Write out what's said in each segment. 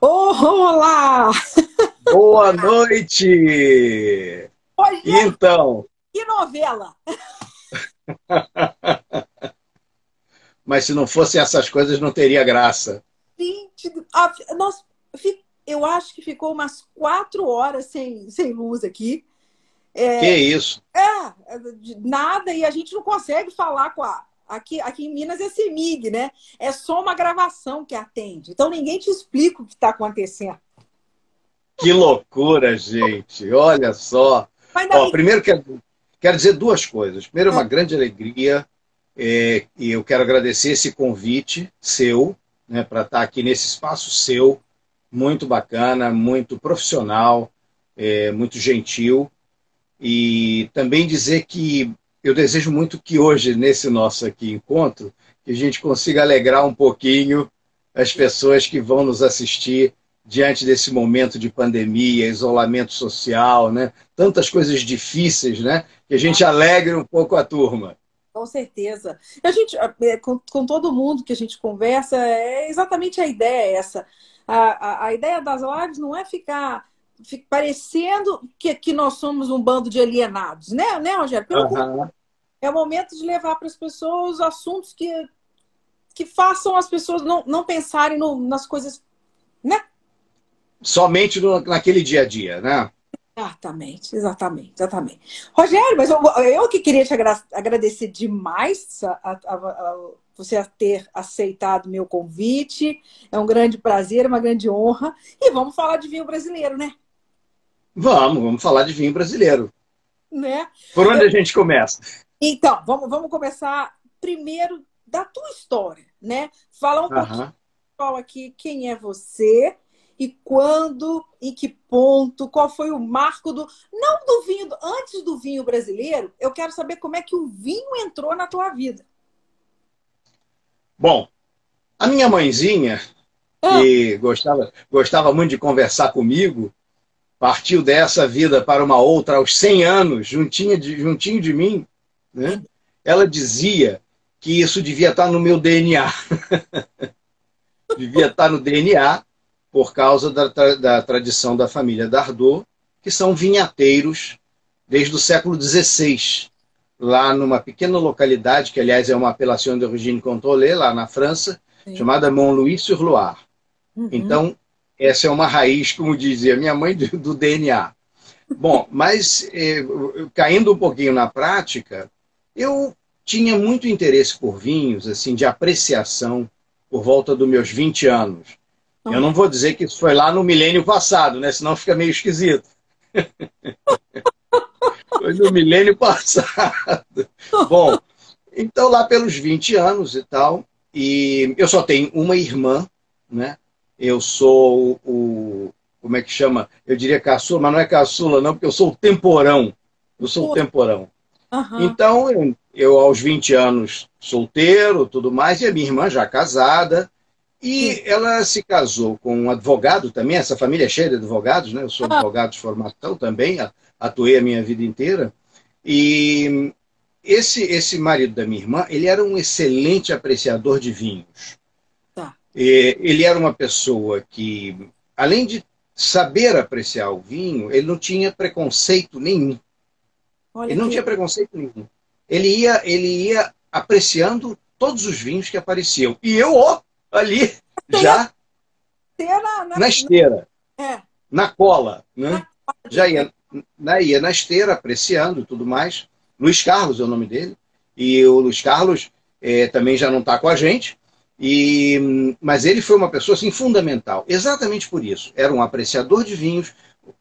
Oh, olá! Boa noite! Oi, então. Que novela! Mas se não fossem essas coisas, não teria graça. Gente, nós, eu acho que ficou umas quatro horas sem, sem luz aqui. É, que isso? É, nada, e a gente não consegue falar com a. Aqui, aqui em Minas é CEMIG, né? É só uma gravação que atende. Então ninguém te explica o que está acontecendo. Que loucura, gente! Olha só. Ó, primeiro quero, quero dizer duas coisas. Primeiro, é uma ah. grande alegria é, e eu quero agradecer esse convite seu né, para estar aqui nesse espaço seu, muito bacana, muito profissional, é, muito gentil. E também dizer que eu desejo muito que hoje, nesse nosso aqui encontro, que a gente consiga alegrar um pouquinho as pessoas que vão nos assistir diante desse momento de pandemia, isolamento social, né? Tantas coisas difíceis, né? Que a gente alegre um pouco a turma. Com certeza. A gente, é, com, com todo mundo que a gente conversa, é exatamente a ideia essa. A, a, a ideia das lives não é ficar parecendo que, que nós somos um bando de alienados, né, né Rogério? Pelo uhum. É o momento de levar para as pessoas assuntos que, que façam as pessoas não, não pensarem no, nas coisas, né? Somente no, naquele dia a dia, né? Exatamente, exatamente, exatamente. Rogério, mas eu, eu que queria te agradecer demais a, a, a, você ter aceitado meu convite. É um grande prazer, uma grande honra. E vamos falar de vinho brasileiro, né? Vamos, vamos falar de vinho brasileiro. Né? Por onde eu... a gente começa? Então, vamos, vamos começar primeiro da tua história, né? Falar um pouquinho aqui quem é você e quando, em que ponto, qual foi o marco do. Não do vinho, antes do vinho brasileiro, eu quero saber como é que o vinho entrou na tua vida. Bom, a minha mãezinha, ah. que gostava, gostava muito de conversar comigo, partiu dessa vida para uma outra aos 100 anos, juntinho de, juntinho de mim, né? ela dizia que isso devia estar no meu DNA. devia estar no DNA por causa da, da tradição da família Dardot, que são vinhateiros desde o século XVI, lá numa pequena localidade, que aliás é uma apelação de origem Contrôlée, lá na França, Sim. chamada Montlouis-sur-Loire. Uhum. Então, essa é uma raiz, como dizia minha mãe, do DNA. Bom, mas eh, caindo um pouquinho na prática, eu tinha muito interesse por vinhos, assim, de apreciação, por volta dos meus 20 anos. Eu não vou dizer que isso foi lá no milênio passado, né? Senão fica meio esquisito. foi no milênio passado. Bom, então lá pelos 20 anos e tal, e eu só tenho uma irmã, né? eu sou o. Como é que chama? Eu diria caçula, mas não é caçula, não, porque eu sou o temporão. Eu sou o temporão. Uhum. Então, eu, eu, aos 20 anos, solteiro, tudo mais, e a minha irmã já casada. E Sim. ela se casou com um advogado também, essa família é cheia de advogados, né? Eu sou ah. advogado de formação também, atuei a minha vida inteira. E esse, esse marido da minha irmã, ele era um excelente apreciador de vinhos. Ele era uma pessoa que, além de saber apreciar o vinho, ele não tinha preconceito nenhum. Olha ele não que... tinha preconceito nenhum. Ele ia, ele ia apreciando todos os vinhos que apareciam. E eu, ó, ali, já na, na, na esteira, é. na cola, né? já ia na, ia na esteira, apreciando tudo mais. Luiz Carlos é o nome dele. E o Luiz Carlos é, também já não está com a gente, e, mas ele foi uma pessoa assim, fundamental, exatamente por isso. Era um apreciador de vinhos,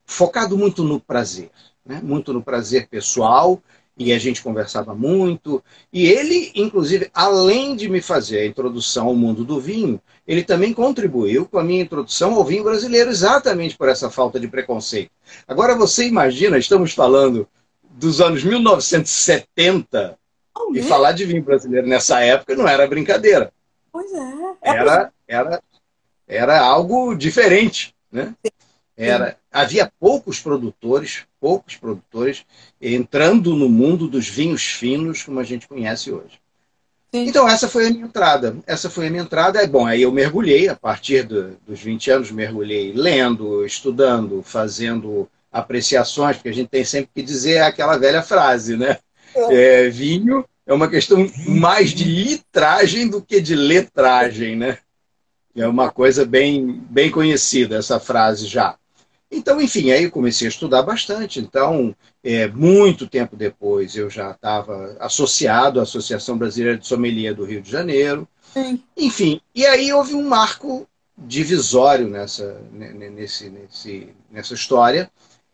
focado muito no prazer, né? muito no prazer pessoal, e a gente conversava muito. E ele, inclusive, além de me fazer a introdução ao mundo do vinho, ele também contribuiu com a minha introdução ao vinho brasileiro, exatamente por essa falta de preconceito. Agora você imagina, estamos falando dos anos 1970, oh, e falar de vinho brasileiro nessa época não era brincadeira. Pois é. é era, era, era algo diferente, né? Era, havia poucos produtores, poucos produtores entrando no mundo dos vinhos finos como a gente conhece hoje. Sim. Então, essa foi a minha entrada. Essa foi a minha entrada. É bom, aí eu mergulhei, a partir do, dos 20 anos, mergulhei lendo, estudando, fazendo apreciações, porque a gente tem sempre que dizer aquela velha frase, né? É. É, vinho é uma questão mais de litragem do que de letragem, né? É uma coisa bem, bem conhecida essa frase já. Então, enfim, aí eu comecei a estudar bastante. Então, é, muito tempo depois, eu já estava associado à Associação Brasileira de Sommelier do Rio de Janeiro. Sim. Enfim, e aí houve um marco divisório nessa, nesse, nesse, nessa história,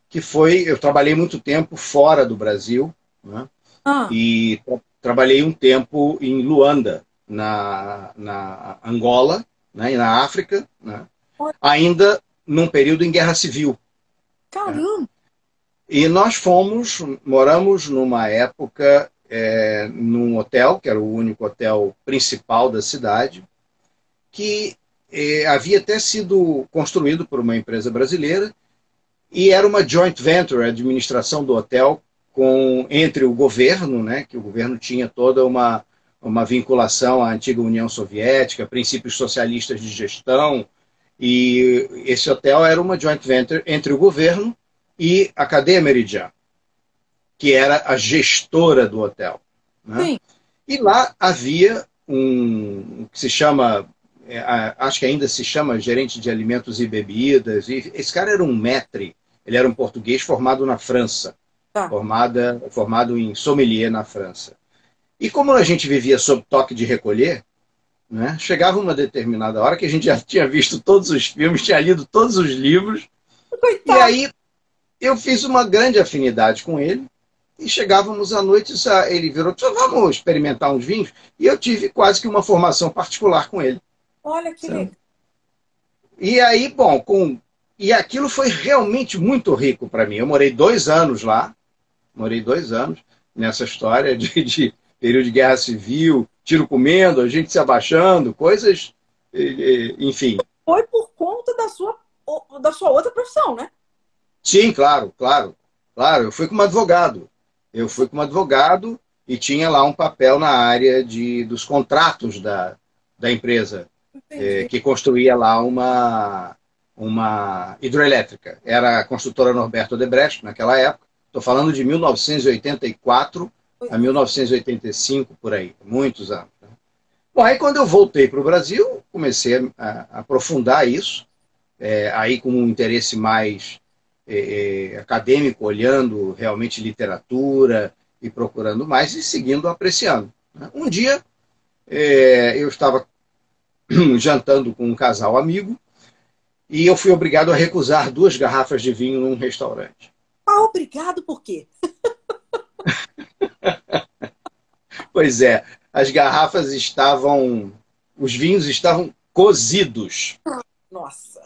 que foi, eu trabalhei muito tempo fora do Brasil, né? ah. e tra trabalhei um tempo em Luanda, na, na Angola, né, na África, né, ainda num período em guerra civil. Caramba! E nós fomos, moramos numa época é, num hotel, que era o único hotel principal da cidade, que é, havia até sido construído por uma empresa brasileira e era uma joint venture, a administração do hotel, com, entre o governo, né, que o governo tinha toda uma, uma vinculação à antiga União Soviética, princípios socialistas de gestão, e esse hotel era uma joint venture entre o governo e a cadeia Meridian, que era a gestora do hotel. Né? E lá havia um que se chama, é, acho que ainda se chama gerente de alimentos e bebidas, e esse cara era um maître, ele era um português formado na França, tá. formada, formado em sommelier na França. E como a gente vivia sob toque de recolher, né, chegava uma determinada hora que a gente já tinha visto todos os filmes, tinha lido todos os livros, Coitado. e aí eu fiz uma grande afinidade com ele, e chegávamos à noite, ele virou, vamos experimentar uns vinhos, e eu tive quase que uma formação particular com ele. Olha que legal. E aí, bom, com... e aquilo foi realmente muito rico para mim. Eu morei dois anos lá, morei dois anos nessa história de, de período de guerra civil, tiro comendo, a gente se abaixando, coisas, enfim. Foi por conta da sua, da sua outra profissão, né? Sim, claro, claro. Claro, eu fui como advogado. Eu fui como advogado e tinha lá um papel na área de, dos contratos da, da empresa, é, que construía lá uma, uma hidroelétrica. Era a construtora Norberto Odebrecht, naquela época. Estou falando de 1984 a 1985, por aí, muitos anos. Né? Bom, aí quando eu voltei para o Brasil, comecei a, a aprofundar isso, é, aí com um interesse mais é, é, acadêmico, olhando realmente literatura e procurando mais e seguindo apreciando. Né? Um dia é, eu estava jantando com um casal amigo e eu fui obrigado a recusar duas garrafas de vinho num restaurante. Ah, obrigado por quê? pois é, as garrafas estavam, os vinhos estavam cozidos. Nossa.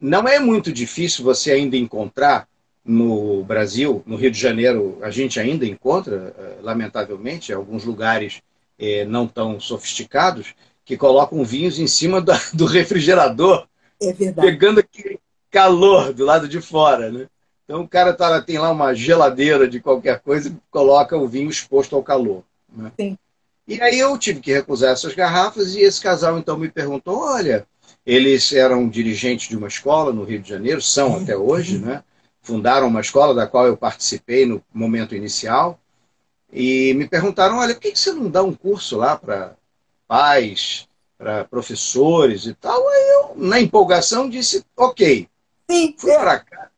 Não é muito difícil você ainda encontrar no Brasil, no Rio de Janeiro, a gente ainda encontra, eh, lamentavelmente, alguns lugares eh, não tão sofisticados, que colocam vinhos em cima do refrigerador, é pegando aquele calor do lado de fora, né? Então o cara tá, tem lá uma geladeira de qualquer coisa e coloca o vinho exposto ao calor. Né? Sim. E aí eu tive que recusar essas garrafas e esse casal então me perguntou, olha, eles eram dirigentes de uma escola no Rio de Janeiro, são até hoje, né? Fundaram uma escola da qual eu participei no momento inicial e me perguntaram, olha, por que você não dá um curso lá para pais, para professores e tal? Aí eu, na empolgação, disse, ok. Sim. Fui para cá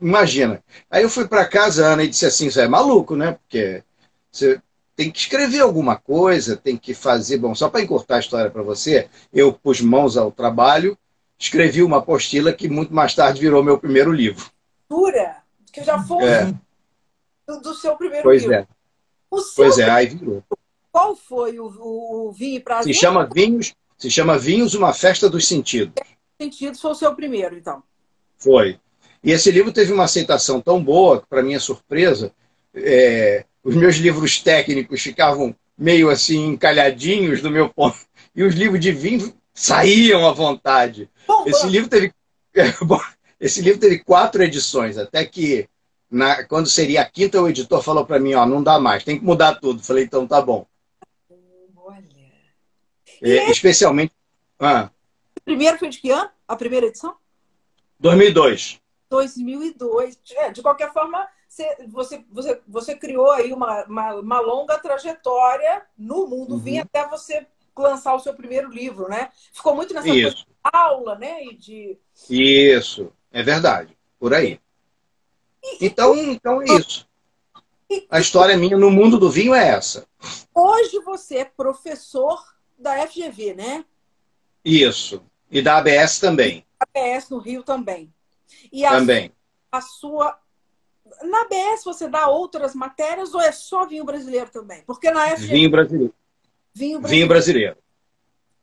Imagina. Aí eu fui para casa, Ana, e disse assim: Você é maluco, né? Porque você tem que escrever alguma coisa, tem que fazer. Bom, só para encurtar a história para você, eu pus mãos ao trabalho, escrevi uma apostila que muito mais tarde virou meu primeiro livro. Pura? Que já foi é. do, do, seu primeiro pois livro. É. pois é, aí virou. Qual foi o, o, o vinho para Se chama Vinhos, se chama Vinhos, uma festa dos sentidos. Sentidos foi o seu primeiro, então. Foi. E esse livro teve uma aceitação tão boa, para minha surpresa, é, os meus livros técnicos ficavam meio assim encalhadinhos do meu ponto, e os livros de vinho saíam à vontade. Bom, esse bom. livro teve esse livro teve quatro edições, até que na, quando seria a quinta, o editor falou para mim, ó, não dá mais, tem que mudar tudo. Falei, então tá bom. Olha. É, especialmente. Ah. Primeiro foi de que ano? A primeira edição? 2002. 2002. É, de qualquer forma, você, você, você criou aí uma, uma, uma longa trajetória no mundo uhum. vinho até você lançar o seu primeiro livro, né? Ficou muito nessa Isso. aula, né? E de... Isso, é verdade. Por aí. E, então, então é isso. A história minha no mundo do vinho é essa. Hoje você é professor da FGV, né? Isso. E da ABS também. ABS no Rio também. E a, também. A sua. Na ABS você dá outras matérias ou é só vinho brasileiro também? Porque na FGV. Vinho brasileiro. Vinho brasileiro. Vinho brasileiro.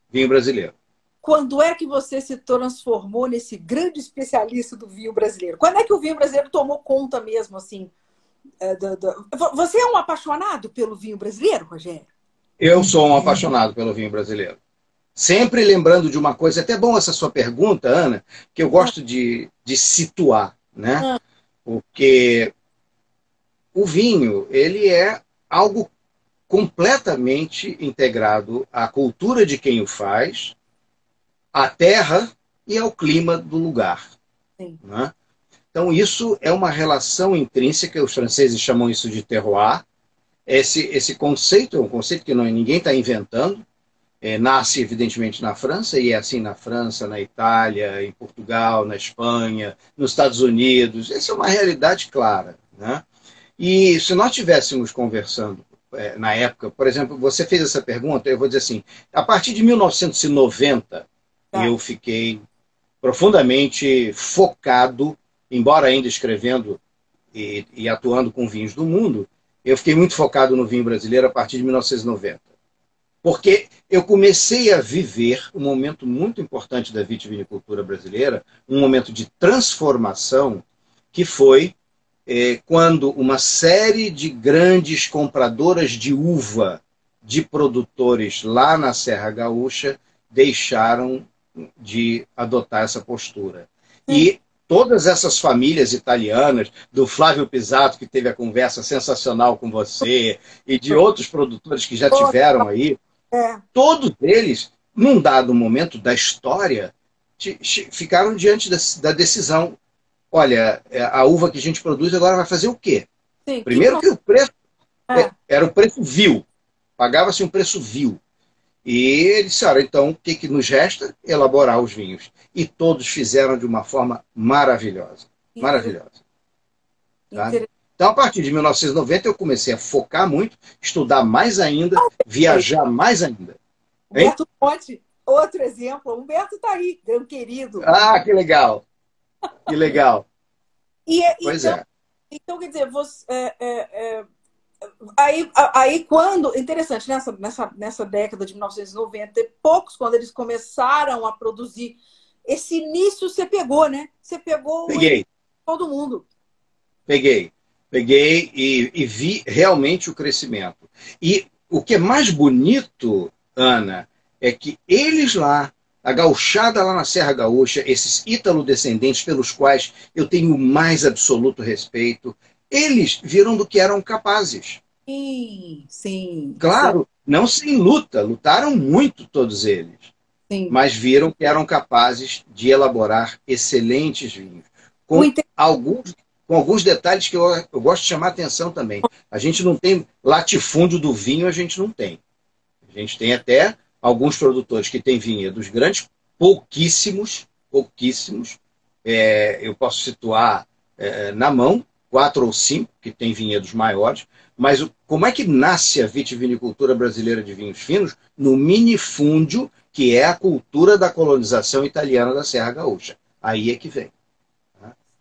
Vinho brasileiro. Quando é que você se transformou nesse grande especialista do vinho brasileiro? Quando é que o vinho brasileiro tomou conta mesmo, assim? É, do, do... Você é um apaixonado pelo vinho brasileiro, Rogério? Eu sou um apaixonado pelo vinho brasileiro. Sempre lembrando de uma coisa, é até bom essa sua pergunta, Ana, que eu gosto de, de situar, né? Ah. Porque o vinho, ele é algo completamente integrado à cultura de quem o faz, à terra e ao clima do lugar. Né? Então, isso é uma relação intrínseca, os franceses chamam isso de terroir. Esse, esse conceito é um conceito que não, ninguém está inventando, é, nasce evidentemente na França, e é assim na França, na Itália, em Portugal, na Espanha, nos Estados Unidos. Essa é uma realidade clara. Né? E se nós estivéssemos conversando é, na época, por exemplo, você fez essa pergunta, eu vou dizer assim, a partir de 1990, tá. eu fiquei profundamente focado, embora ainda escrevendo e, e atuando com vinhos do mundo, eu fiquei muito focado no vinho brasileiro a partir de 1990. Porque eu comecei a viver um momento muito importante da vitivinicultura brasileira, um momento de transformação, que foi é, quando uma série de grandes compradoras de uva de produtores lá na Serra Gaúcha deixaram de adotar essa postura. E todas essas famílias italianas, do Flávio Pisato, que teve a conversa sensacional com você, e de outros produtores que já tiveram aí, é. todos eles, num dado momento da história, ficaram diante da decisão olha, é, a uva que a gente produz agora vai fazer o quê? Sim, Primeiro que, que o preço é. é. era o preço vil, pagava-se um preço vil. E eles disseram, então, o que, que nos resta? Elaborar os vinhos. E todos fizeram de uma forma maravilhosa. Maravilhosa. Tá? Então, a partir de 1990, eu comecei a focar muito, estudar mais ainda, viajar mais ainda. Humberto Ponte, outro exemplo. Humberto está aí, meu querido. Ah, que legal. Que legal. E, é, pois então, é. Então, quer dizer, você, é, é, é, aí, aí quando. Interessante, nessa, nessa, nessa década de 1990 e poucos, quando eles começaram a produzir, esse início você pegou, né? Você pegou Peguei. todo mundo. Peguei. Peguei e, e vi realmente o crescimento. E o que é mais bonito, Ana, é que eles lá a gauchada lá na Serra Gaúcha, esses ítalo-descendentes pelos quais eu tenho o mais absoluto respeito, eles viram do que eram capazes. Sim, sim. Claro, sim. não sem luta, lutaram muito todos eles. Sim. Mas viram que eram capazes de elaborar excelentes vinhos. Com alguns, com alguns detalhes que eu, eu gosto de chamar atenção também. A gente não tem latifúndio do vinho, a gente não tem. A gente tem até alguns produtores que têm vinhedos grandes, pouquíssimos, pouquíssimos. É, eu posso situar é, na mão quatro ou cinco que têm vinhedos maiores, mas o, como é que nasce a vitivinicultura brasileira de vinhos finos? No minifúndio, que é a cultura da colonização italiana da Serra Gaúcha. Aí é que vem.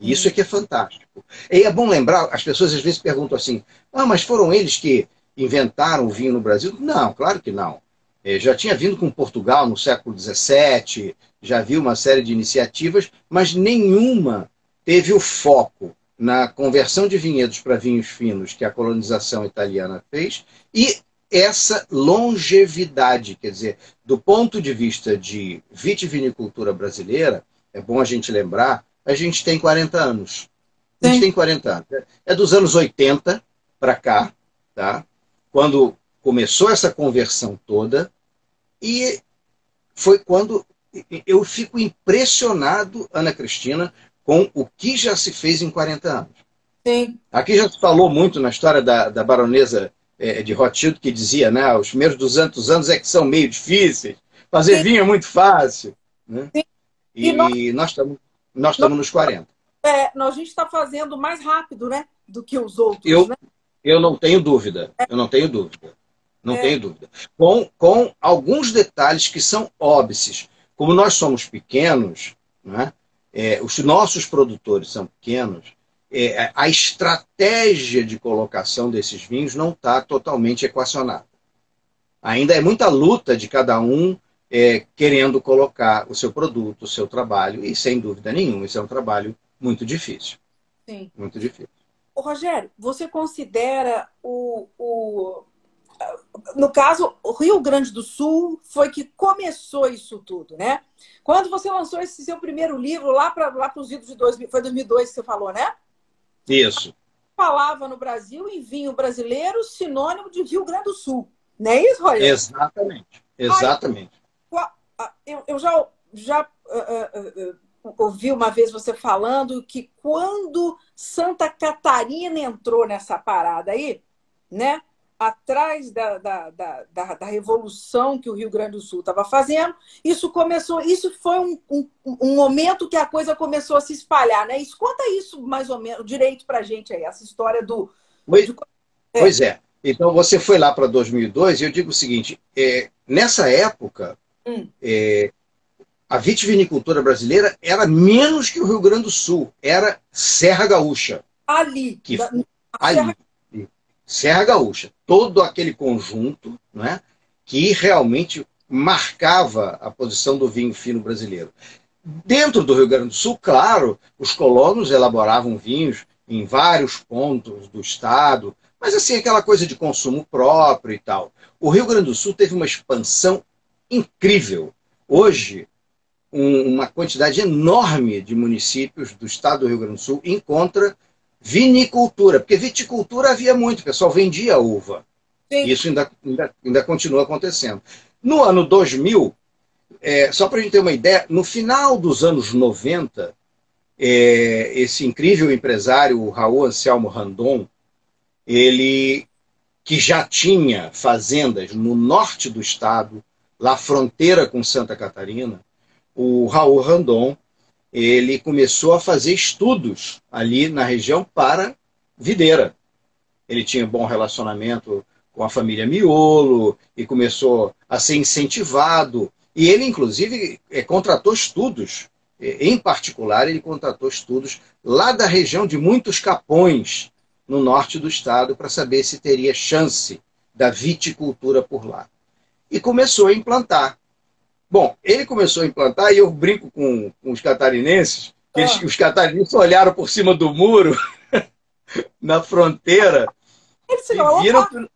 Né? Isso é que é fantástico. E é bom lembrar, as pessoas às vezes perguntam assim, ah, mas foram eles que inventaram o vinho no Brasil? Não, claro que não. É, já tinha vindo com Portugal no século XVII, já viu uma série de iniciativas, mas nenhuma teve o foco na conversão de vinhedos para vinhos finos que a colonização italiana fez e essa longevidade, quer dizer, do ponto de vista de vitivinicultura brasileira, é bom a gente lembrar, a gente tem 40 anos. A gente Sim. tem 40 anos. É dos anos 80 para cá, tá? Quando começou essa conversão toda, E foi quando eu fico impressionado, Ana Cristina, com o que já se fez em 40 anos. Sim. Aqui já se falou muito na história da, da baronesa é, de Rothschild, que dizia, né, os primeiros 200 anos é que são meio difíceis, fazer Sim. vinho é muito fácil. Né? Sim. E, e nós estamos nós estamos nos 40. É, a gente está fazendo mais rápido, né? Do que os outros. Eu, né? eu não tenho dúvida. É. Eu não tenho dúvida. Não é. tenho dúvida. Com, com alguns detalhes que são óbvios. Como nós somos pequenos, né? É, os nossos produtores são pequenos, é, a estratégia de colocação desses vinhos não está totalmente equacionada. Ainda é muita luta de cada um é, querendo colocar o seu produto, o seu trabalho, e sem dúvida nenhuma, isso é um trabalho muito difícil. Sim. Muito difícil. Ô, Rogério, você considera o, o. No caso, o Rio Grande do Sul foi que começou isso tudo, né? Quando você lançou esse seu primeiro livro lá para lá os idos de 2000, foi 2002 que você falou, né? Isso. Falava no Brasil em vinho brasileiro sinônimo de Rio Grande do Sul. Não é isso, Rogério? Exatamente. Exatamente. Aí, eu, eu já, já uh, uh, ouvi uma vez você falando que quando Santa Catarina entrou nessa parada aí, né? Atrás da, da, da, da, da revolução que o Rio Grande do Sul estava fazendo, isso começou, isso foi um, um, um, momento que a coisa começou a se espalhar, né? Isso, conta isso mais ou menos direito para gente aí, essa história do. Pois, de... pois é. Então você foi lá para 2002 e eu digo o seguinte: é, nessa época Hum. É, a vitivinicultura brasileira era menos que o Rio Grande do Sul, era Serra Gaúcha. Ali. Que, da, ali. Serra... Serra Gaúcha. Todo aquele conjunto né, que realmente marcava a posição do vinho fino brasileiro. Dentro do Rio Grande do Sul, claro, os colonos elaboravam vinhos em vários pontos do estado, mas assim, aquela coisa de consumo próprio e tal. O Rio Grande do Sul teve uma expansão incrível. Hoje, um, uma quantidade enorme de municípios do estado do Rio Grande do Sul encontra vinicultura, porque viticultura havia muito, o pessoal vendia uva. Sim. Isso ainda, ainda, ainda continua acontecendo. No ano 2000, é, só para a gente ter uma ideia, no final dos anos 90, é, esse incrível empresário, o Raul Anselmo Randon, ele que já tinha fazendas no norte do estado, lá fronteira com Santa Catarina, o Raul Randon, ele começou a fazer estudos ali na região para videira. Ele tinha bom relacionamento com a família Miolo e começou a ser incentivado. E ele, inclusive, é, contratou estudos. Em particular, ele contratou estudos lá da região de muitos capões, no norte do estado, para saber se teria chance da viticultura por lá e começou a implantar. Bom, ele começou a implantar e eu brinco com, com os catarinenses, que ah. os catarinenses olharam por cima do muro, na fronteira, e viram que,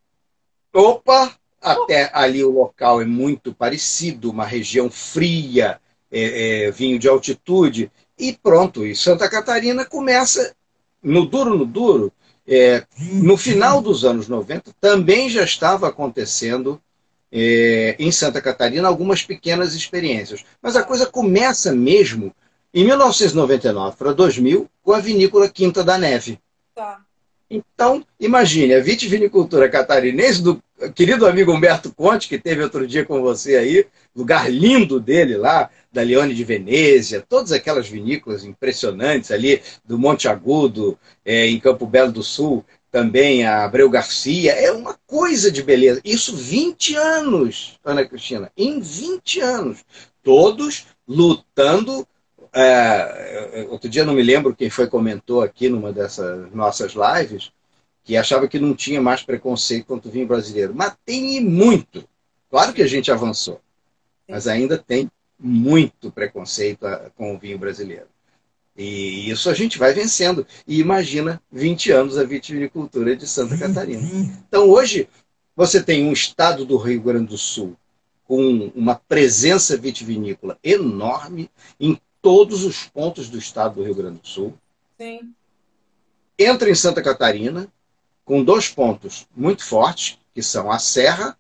opa, até ali o local é muito parecido, uma região fria, é, é, vinho de altitude, e pronto, e Santa Catarina começa, no duro, no duro, é, no final dos anos 90, também já estava acontecendo é, em Santa Catarina algumas pequenas experiências. Mas a coisa começa mesmo em 1999 para 2000 com a vinícola Quinta da Neve. Tá. Então, imagine, a vitivinicultura catarinense do querido amigo Humberto Conte, que teve outro dia com você aí, lugar lindo dele lá, da Leone de Venezia, todas aquelas vinícolas impressionantes ali do Monte Agudo, é, em Campo Belo do Sul, também a Abreu Garcia, é uma coisa de beleza. Isso 20 anos, Ana Cristina, em 20 anos. Todos lutando. É, outro dia não me lembro quem foi comentou aqui numa dessas nossas lives que achava que não tinha mais preconceito contra o vinho brasileiro. Mas tem muito. Claro que a gente avançou, mas ainda tem muito preconceito com o vinho brasileiro. E isso a gente vai vencendo. E imagina 20 anos a vitivinicultura de Santa Catarina. Então hoje você tem um estado do Rio Grande do Sul com uma presença vitivinícola enorme em todos os pontos do estado do Rio Grande do Sul. Sim. Entra em Santa Catarina com dois pontos muito fortes, que são a Serra,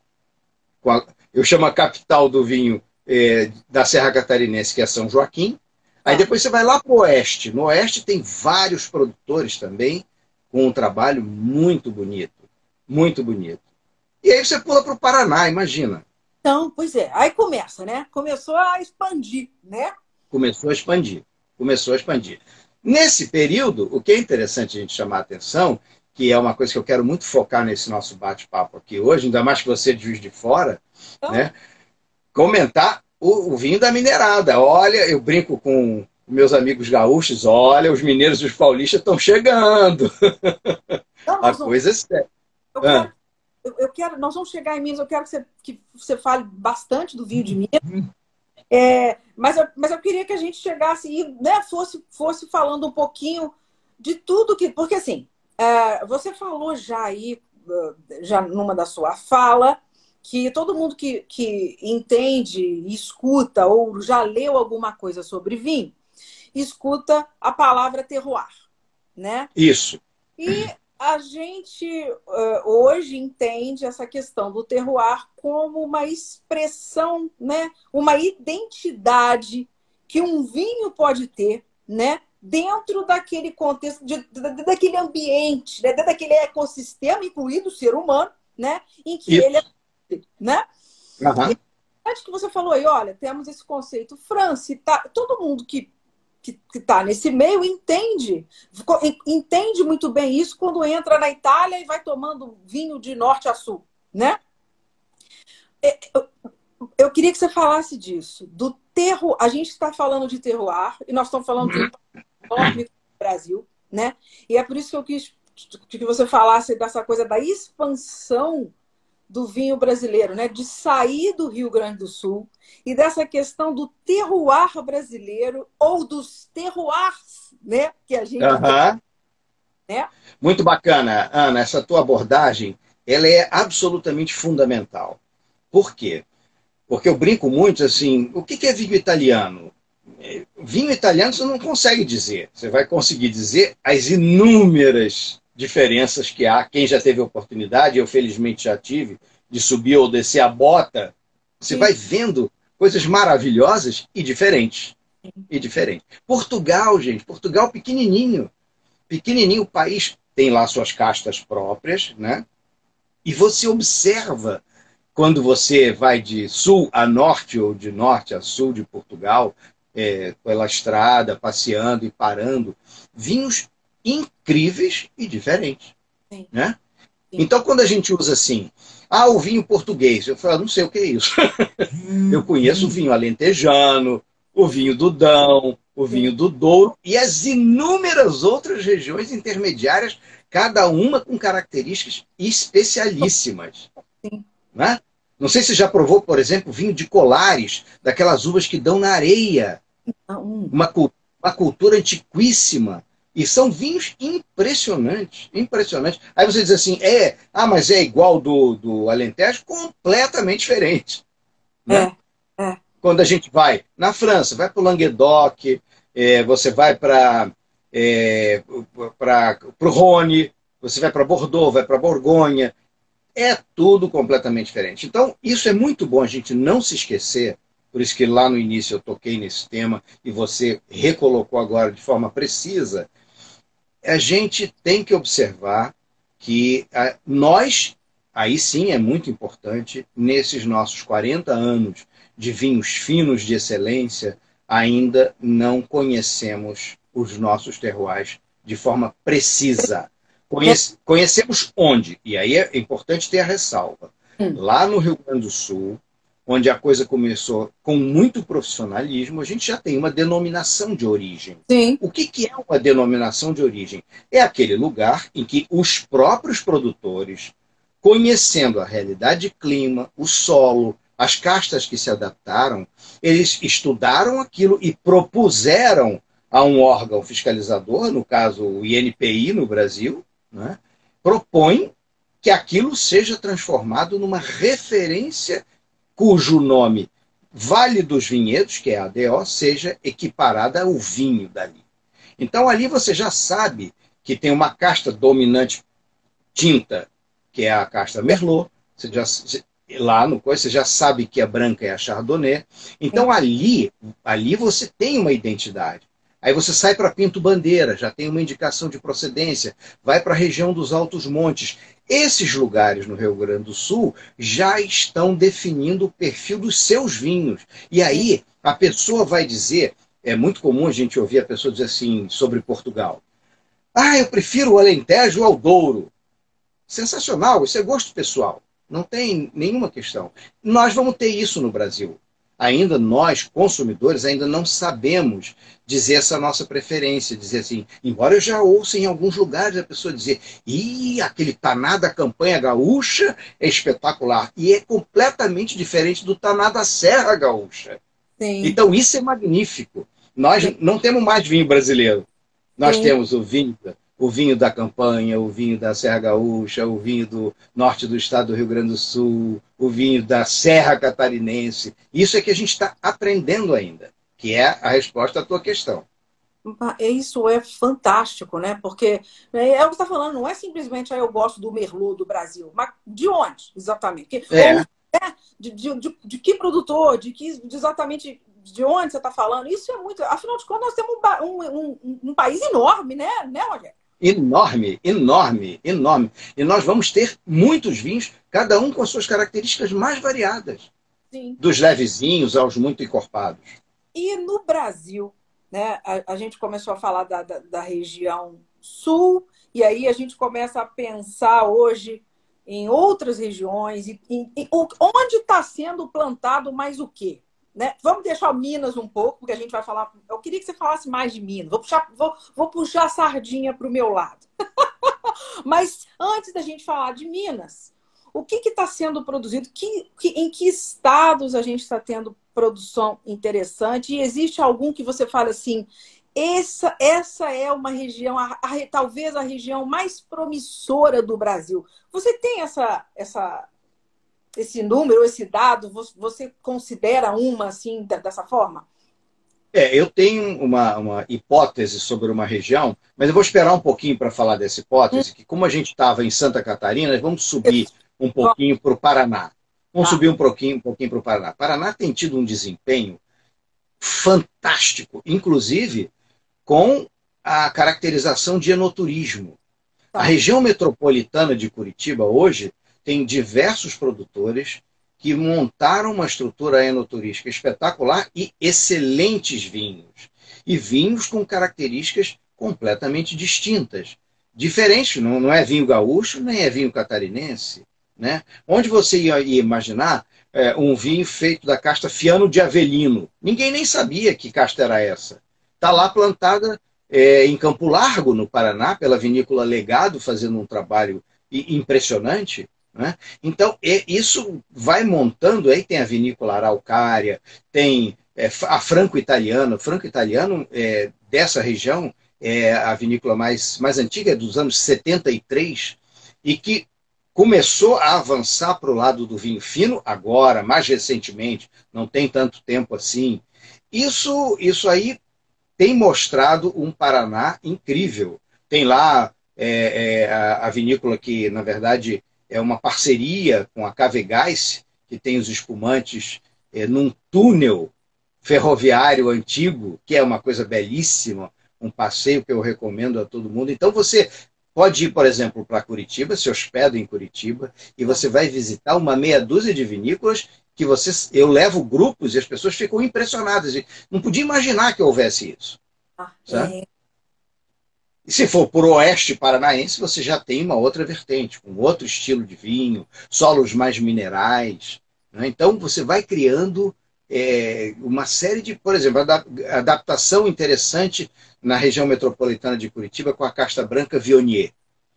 eu chamo a capital do vinho é, da Serra Catarinense, que é São Joaquim. Aí ah. depois você vai lá para o oeste. No oeste tem vários produtores também, com um trabalho muito bonito. Muito bonito. E aí você pula para o Paraná, imagina. Então, pois é. Aí começa, né? Começou a expandir, né? Começou a expandir. Começou a expandir. Nesse período, o que é interessante a gente chamar a atenção, que é uma coisa que eu quero muito focar nesse nosso bate-papo aqui hoje, ainda mais que você é de Juiz de Fora, então... né? comentar o, o, vinho da minerada. Olha, eu brinco com meus amigos gaúchos, olha, os mineiros e os paulistas estão chegando. Não, a coisa é séria. Eu, ah. eu, eu, quero, nós vamos chegar em Minas, eu quero que você, que você fale bastante do vinho de Minas. Uhum. É, mas, eu, mas eu queria que a gente chegasse e né, fosse, fosse falando um pouquinho de tudo que. Porque assim, é, você falou já aí, já numa da sua fala, que todo mundo que, que entende, escuta ou já leu alguma coisa sobre vinho, escuta a palavra terroir, né? Isso. E a gente uh, hoje entende essa questão do terroir como uma expressão, né? Uma identidade que um vinho pode ter, né? Dentro daquele contexto, de, daquele ambiente, né? dentro daquele ecossistema, incluído o ser humano, né? Em que Isso. ele é né? Uhum. acho que você falou aí, olha, temos esse conceito França, tá, todo mundo que que está nesse meio entende, entende muito bem isso quando entra na Itália e vai tomando vinho de norte a sul, né? É, eu queria que você falasse disso, do terro. A gente está falando de terroir e nós estamos falando de enorme do Brasil, né? E é por isso que eu quis que você falasse dessa coisa da expansão do vinho brasileiro, né? de sair do Rio Grande do Sul e dessa questão do terroir brasileiro ou dos terroirs né? que a gente. Uhum. Né? Muito bacana, Ana, essa tua abordagem ela é absolutamente fundamental. Por quê? Porque eu brinco muito assim, o que é vinho italiano? Vinho italiano você não consegue dizer. Você vai conseguir dizer as inúmeras diferenças que há. Quem já teve oportunidade, eu felizmente já tive, de subir ou descer a bota, você Sim. vai vendo coisas maravilhosas e diferentes. E diferentes. Portugal, gente, Portugal pequenininho. Pequenininho, o país tem lá suas castas próprias, né? E você observa quando você vai de sul a norte ou de norte a sul de Portugal, é, pela estrada, passeando e parando, vinhos incríveis e diferentes. Sim. Né? Sim. Então, quando a gente usa assim, ah, o vinho português, eu falo, não sei o que é isso. eu conheço o vinho alentejano, o vinho do Dão, o vinho do Douro e as inúmeras outras regiões intermediárias, cada uma com características especialíssimas. Sim. Né? Não sei se já provou, por exemplo, vinho de colares, daquelas uvas que dão na areia. Uma, uma cultura antiquíssima e são vinhos impressionantes, impressionantes. Aí você diz assim, é, ah, mas é igual do, do Alentejo? Completamente diferente. Né? É, é. Quando a gente vai na França, vai para o Languedoc, é, você vai para é, o Rhône, você vai para Bordeaux, vai para Borgonha, é tudo completamente diferente. Então, isso é muito bom a gente não se esquecer, por isso que lá no início eu toquei nesse tema e você recolocou agora de forma precisa, a gente tem que observar que nós, aí sim é muito importante, nesses nossos 40 anos de vinhos finos de excelência, ainda não conhecemos os nossos terroirs de forma precisa. Conhece, conhecemos onde? E aí é importante ter a ressalva. Hum. Lá no Rio Grande do Sul, onde a coisa começou com muito profissionalismo, a gente já tem uma denominação de origem. Sim. O que, que é uma denominação de origem? É aquele lugar em que os próprios produtores, conhecendo a realidade de clima, o solo, as castas que se adaptaram, eles estudaram aquilo e propuseram a um órgão fiscalizador, no caso o INPI no Brasil, né, propõe que aquilo seja transformado numa referência cujo nome Vale dos Vinhedos, que é a ADO, seja equiparada ao vinho dali. Então ali você já sabe que tem uma casta dominante tinta, que é a casta Merlot. Você já, lá no coisa, você já sabe que a branca é a Chardonnay. Então ali, ali você tem uma identidade. Aí você sai para Pinto Bandeira, já tem uma indicação de procedência, vai para a região dos Altos Montes. Esses lugares no Rio Grande do Sul já estão definindo o perfil dos seus vinhos. E aí a pessoa vai dizer, é muito comum a gente ouvir a pessoa dizer assim sobre Portugal. Ah, eu prefiro o Alentejo ao Douro. Sensacional, isso é gosto pessoal. Não tem nenhuma questão. Nós vamos ter isso no Brasil. Ainda nós, consumidores, ainda não sabemos dizer essa nossa preferência, dizer assim, embora eu já ouça em alguns lugares a pessoa dizer, ih, aquele taná da campanha gaúcha é espetacular. E é completamente diferente do taná da Serra Gaúcha. Sim. Então isso é magnífico. Nós Sim. não temos mais vinho brasileiro. Nós Sim. temos o vinho o vinho da campanha, o vinho da Serra Gaúcha, o vinho do norte do estado do Rio Grande do Sul, o vinho da Serra Catarinense. Isso é que a gente está aprendendo ainda, que é a resposta à tua questão. É isso é fantástico, né? Porque né, é o que você está falando, não é simplesmente ah, eu gosto do Merlot do Brasil, mas de onde exatamente? É. É, de, de, de, de, que produtor, de que de exatamente de onde você está falando? Isso é muito. Afinal de contas, nós temos um, um, um, um país enorme, né, né, Rogério? Enorme, enorme, enorme. E nós vamos ter muitos vinhos, cada um com as suas características mais variadas. Sim. Dos levezinhos aos muito encorpados. E no Brasil, né, a, a gente começou a falar da, da, da, região sul, e aí a gente começa a pensar hoje em outras regiões, e, e, e onde está sendo plantado mais o quê? Né? Vamos deixar Minas um pouco, porque a gente vai falar. Eu queria que você falasse mais de Minas. Vou puxar, vou, vou puxar a sardinha para o meu lado. Mas antes da gente falar de Minas, o que está sendo produzido? Que, que, em que estados a gente está tendo produção interessante? E existe algum que você fala assim? Essa, essa é uma região, a, a, talvez a região mais promissora do Brasil. Você tem essa, essa esse número, esse dado, você considera uma assim dessa forma? É, eu tenho uma, uma hipótese sobre uma região, mas eu vou esperar um pouquinho para falar dessa hipótese, hum. que como a gente estava em Santa Catarina, vamos subir um pouquinho para o Paraná. Vamos ah. subir um pouquinho, um pouquinho para o Paraná. Paraná tem tido um desempenho fantástico, inclusive com a caracterização de enoturismo. Tá. A região metropolitana de Curitiba hoje tem diversos produtores que montaram uma estrutura enoturística espetacular e excelentes vinhos. E vinhos com características completamente distintas. Diferentes, não, não é vinho gaúcho, nem é vinho catarinense. Né? Onde você ia, ia imaginar é, um vinho feito da casta Fiano de Avelino? Ninguém nem sabia que casta era essa. Está lá plantada é, em Campo Largo, no Paraná, pela vinícola Legado, fazendo um trabalho impressionante. Né? Então, isso vai montando, aí tem a vinícola Araucária, tem é, a Franco-Italiano. Franco-Italiano, é, dessa região, é a vinícola mais, mais antiga, é dos anos 73, e que começou a avançar para o lado do vinho fino, agora, mais recentemente, não tem tanto tempo assim. Isso, isso aí tem mostrado um Paraná incrível. Tem lá é, é, a, a, vinícola que, na verdade, é uma parceria com a Cavegás, que tem os espumantes é, num túnel ferroviário antigo, que é uma coisa belíssima, um passeio que eu recomendo a todo mundo. Então você pode ir, por exemplo, para Curitiba, se hospeda em Curitiba, e você vai visitar uma meia dúzia de vinícolas que você, eu levo grupos e as pessoas ficam impressionadas. Não podia imaginar que houvesse isso. Ah, é. E se for por oeste paranaense, você já tem uma outra vertente, com outro estilo de vinho, solos mais minerais. Né? Então, você vai criando é, uma série de, por exemplo, adaptação interessante na região metropolitana de Curitiba com a casta branca Vionier.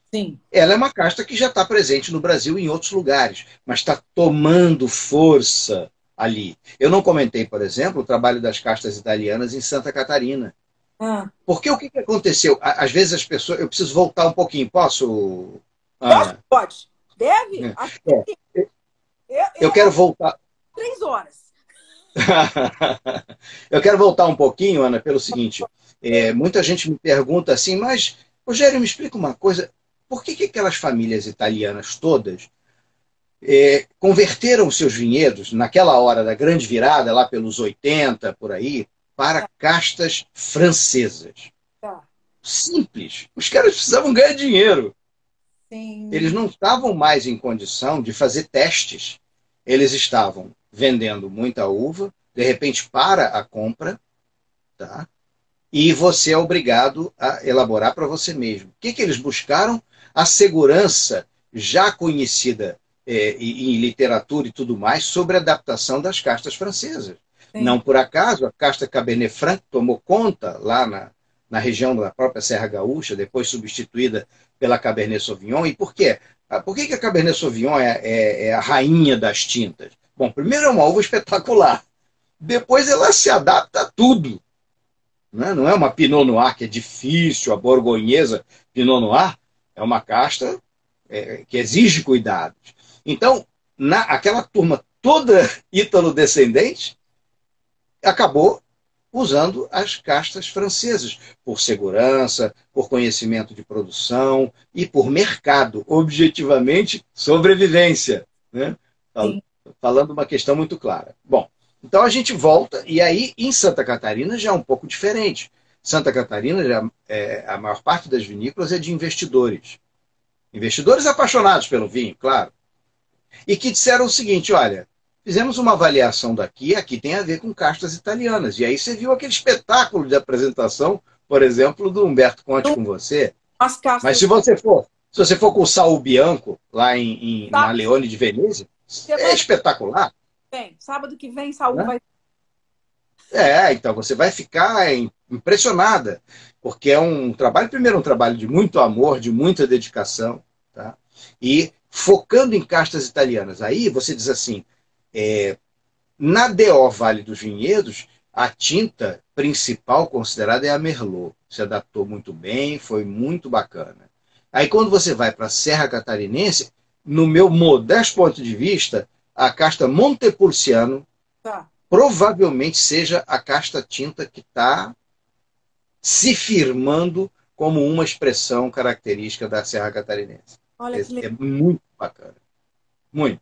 Sim. Ela é uma casta que já está presente no Brasil e em outros lugares, mas está tomando força ali. Eu não comentei, por exemplo, o trabalho das castas italianas em Santa Catarina, ah. Porque o que, que aconteceu? Às vezes as pessoas. Eu preciso voltar um pouquinho. Posso? Pode, pode. Deve? É. é. Eu, eu, eu, quero voltar. Três horas. eu quero voltar um pouquinho, Ana, pelo seguinte. É, muita gente me pergunta assim, mas, Rogério, me explica uma coisa. Por que, que aquelas famílias italianas todas é, converteram seus vinhedos, naquela hora da grande virada, lá pelos 80, por aí, para castas francesas. Tá. Simples. Os caras precisavam ganhar dinheiro. Sim. Eles não estavam mais em condição de fazer testes. Eles estavam vendendo muita uva, de repente para a compra, tá? e você é obrigado a elaborar para você mesmo. O que, que eles buscaram? A segurança já conhecida é, em literatura e tudo mais sobre a adaptação das castas francesas. Não por acaso, a casta Cabernet Franc tomou conta lá na, na região da própria Serra Gaúcha, depois substituída pela Cabernet Sauvignon. E por quê? Ah, por que, que a Cabernet Sauvignon é, é, é a rainha das tintas? Bom, primeiro é uma uva espetacular. Depois ela se adapta a tudo. Né? Não é uma Pinot Noir que é difícil, a borgonhesa Pinot Noir é uma casta é, que exige cuidados. Então, na, aquela turma toda ítalo-descendente acabou usando as castas francesas, por segurança, por conhecimento de produção e por mercado, objetivamente sobrevivência. Né? Falando uma questão muito clara. Bom, então a gente volta, e aí em Santa Catarina já é um pouco diferente. Santa Catarina, já, é, a maior parte das vinícolas é de investidores. Investidores apaixonados pelo vinho, claro. E que disseram o seguinte: olha, fizemos uma avaliação daqui, aqui tem a ver com castas italianas. E aí você viu aquele espetáculo de apresentação, por exemplo, do Humberto Conte com você. Mas se você for, se você for com o Saul Bianco, lá em, em tá. na Leone de Veneza, é espetacular. Vem, sábado que vem, Saul né? vai. É, então você vai ficar impressionada, porque é um trabalho, primeiro, um trabalho de muito amor, de muita dedicação, tá? E focando em castas italianas. Aí você diz assim, é, na DO Vale dos Vinhedos, a tinta principal considerada é a Merlot. Se adaptou muito bem, foi muito bacana. Aí quando você vai para a Serra Catarinense, no meu modesto ponto de vista, a casta Montepulciano tá. provavelmente seja a casta tinta que está se firmando como uma expressão característica da Serra Catarinense. Olha é, é muito bacana. Muito.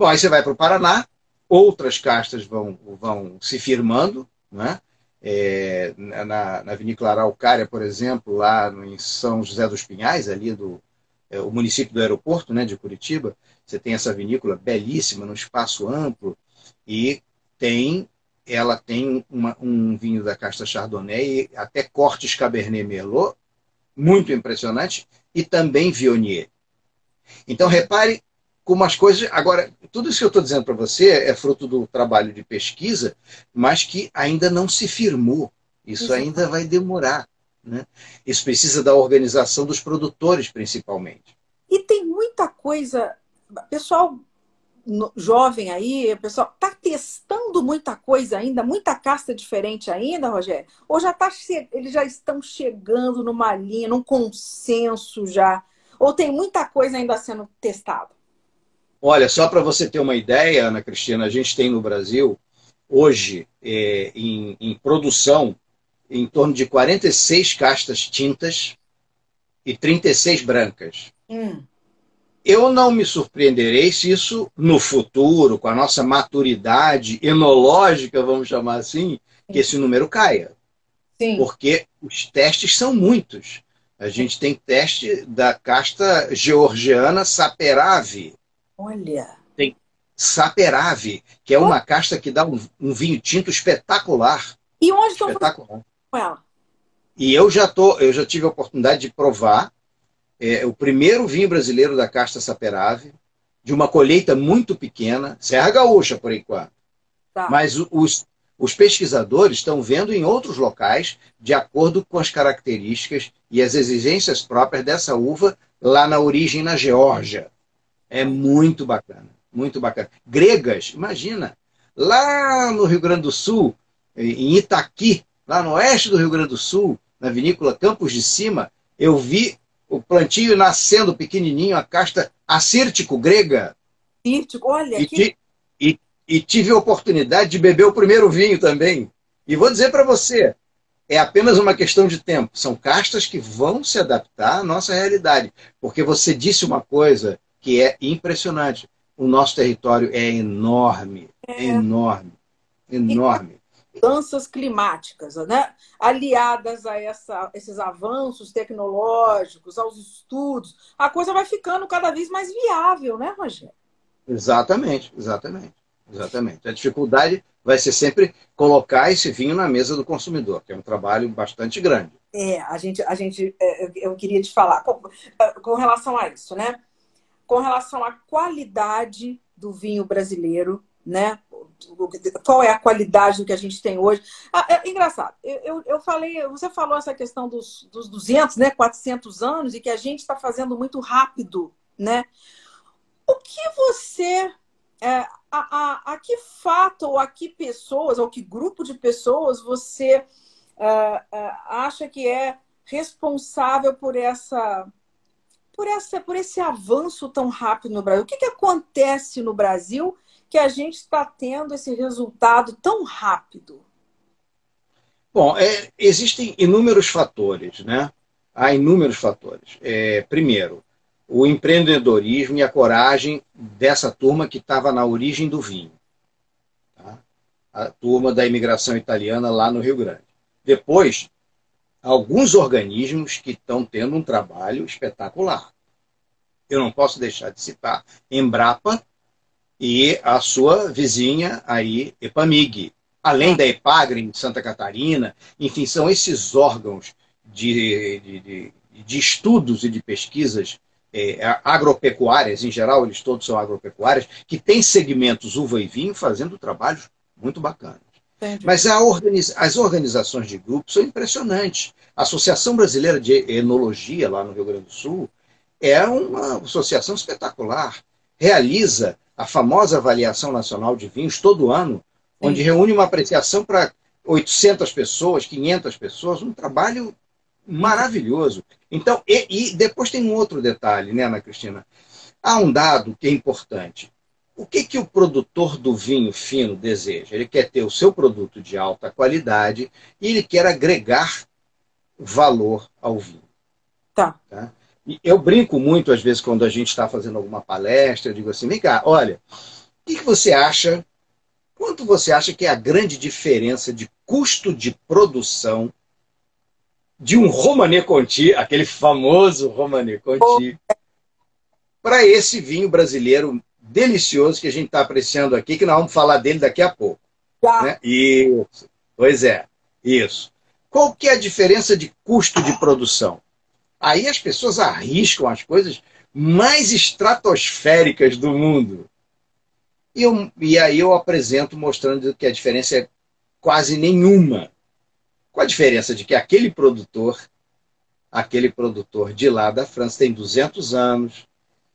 Bom, aí você vai para o Paraná, outras castas vão, vão se firmando, né? É, na, na vinícola Araucária, por exemplo, lá em São José dos Pinhais, ali do é, o município do aeroporto né, de Curitiba, você tem essa vinícola belíssima, num espaço amplo, e tem ela tem uma, um vinho da casta Chardonnay, até cortes Cabernet Merlot, muito impressionante, e também Viognier. Então, repare como as coisas. Agora, tudo isso que eu estou dizendo para você é fruto do trabalho de pesquisa, mas que ainda não se firmou. Isso ainda vai demorar. Né? Isso precisa da organização dos produtores, principalmente. E tem muita coisa. Pessoal jovem aí, pessoal está testando muita coisa ainda, muita casta diferente ainda, Rogério? Ou já tá eles já estão chegando numa linha, num consenso já? Ou tem muita coisa ainda sendo testada? Olha, só para você ter uma ideia, Ana Cristina, a gente tem no Brasil, hoje, é, em, em, produção, em torno de 46 castas tintas e 36 brancas. Hum. Eu não me surpreenderei se isso, no futuro, com a nossa maturidade enológica, vamos chamar assim, que esse número caia. Sim. Porque os testes são muitos. A gente tem teste da casta georgiana Saperave, Olha. Tem Saperave, que é oh. uma casta que dá um, um, vinho tinto espetacular. E onde estão espetacular. com ela? E eu já tô, eu já tive a oportunidade de provar é, o primeiro vinho brasileiro da casta Saperave, de uma colheita muito pequena, Serra Gaúcha por enquanto. Tá. Mas os, os pesquisadores estão vendo em outros locais, de acordo com as características e as exigências próprias dessa uva lá na origem na Geórgia. É muito bacana, muito bacana. Gregas, imagina, lá no Rio Grande do Sul, em Itaqui, lá no oeste do Rio Grande do Sul, na vinícola Campos de Cima, eu vi o plantio nascendo pequenininho, a casta acírtico grega. Acírtico, olha e, que... e, e tive a oportunidade de beber o primeiro vinho também. E vou dizer para você, é apenas uma questão de tempo. São castas que vão se adaptar à nossa realidade. Porque você disse uma coisa que é impressionante. o nosso território é enorme, é. enorme, enorme. Mudanças climáticas, né? aliadas a essa, esses avanços tecnológicos, aos estudos, a coisa vai ficando cada vez mais viável, né, Rogério? Exatamente, exatamente, exatamente. A dificuldade vai ser sempre colocar esse vinho na mesa do consumidor, que é um trabalho bastante grande. É, a gente, a gente é, eu queria te falar com, com relação a isso, né? Com relação à qualidade do vinho brasileiro, né? Qual é a qualidade do que a gente tem hoje? Ah, é, engraçado, eu, eu, falei, você falou essa questão dos, dos 200, né, 400 anos e que a gente está fazendo muito rápido, né? O que você é, a, a, a, que fato ou a que pessoas ou que grupo de pessoas você uh, uh, acha que é responsável por essa por essa por esse avanço tão rápido no Brasil? O que, que acontece no Brasil que a gente está tendo esse resultado tão rápido? Bom, é, existem inúmeros fatores, né? Há inúmeros fatores. É, primeiro, o empreendedorismo e a coragem dessa turma que estava na origem do vinho. Tá? A turma da imigração italiana lá no Rio Grande. Depois, alguns organismos que estão tendo um trabalho espetacular. Eu não posso deixar de citar Embrapa e a sua vizinha aí, Epamig. Além da Epagre em Santa Catarina, enfim, são esses órgãos de, de, de, de estudos e de pesquisas é, agropecuárias, em geral, eles todos são agropecuárias, que têm segmentos uva e vinho fazendo trabalhos muito bacanas. Entendi. Mas organiz... as organizações de grupos são impressionantes. A Associação Brasileira de Enologia, lá no Rio Grande do Sul, é uma associação espetacular. Realiza a famosa avaliação nacional de vinhos todo ano, onde Sim. reúne uma apreciação para 800 pessoas, 500 pessoas, um trabalho maravilhoso. Então, e, e, depois tem um outro detalhe, né, Ana Cristina? Há um dado que é importante. O que, que o produtor do vinho fino deseja? Ele quer ter o seu produto de alta qualidade e ele quer agregar valor ao vinho. Tá. tá? E eu brinco muito, às vezes, quando a gente está fazendo alguma palestra, eu digo assim, vem cá, olha, o que, que você acha, quanto você acha que é a grande diferença de custo de produção de um Romanée Conti, aquele famoso Romanée Conti, para esse vinho brasileiro delicioso que a gente está apreciando aqui, que nós vamos falar dele daqui a pouco. Já. Né? Isso. Pois é, isso. Qual que é a diferença de custo de produção? Aí as pessoas arriscam as coisas mais estratosféricas do mundo. E, eu, e aí eu apresento mostrando que a diferença é quase nenhuma. Com a diferença de que aquele produtor, aquele produtor de lá da França tem 200 anos.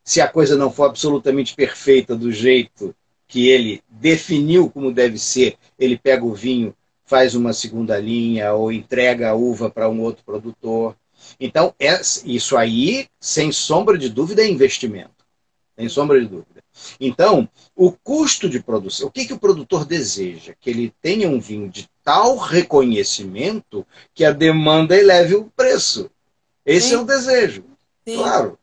Se a coisa não for absolutamente perfeita do jeito que ele definiu como deve ser, ele pega o vinho, faz uma segunda linha ou entrega a uva para um outro produtor. Então, é, isso aí, sem sombra de dúvida, é investimento. Sem sombra de dúvida. Então, o custo de produção, o que, que o produtor deseja? Que ele tenha um vinho de tal reconhecimento que a demanda eleve o preço. Esse Sim. é o desejo. Sim. Claro.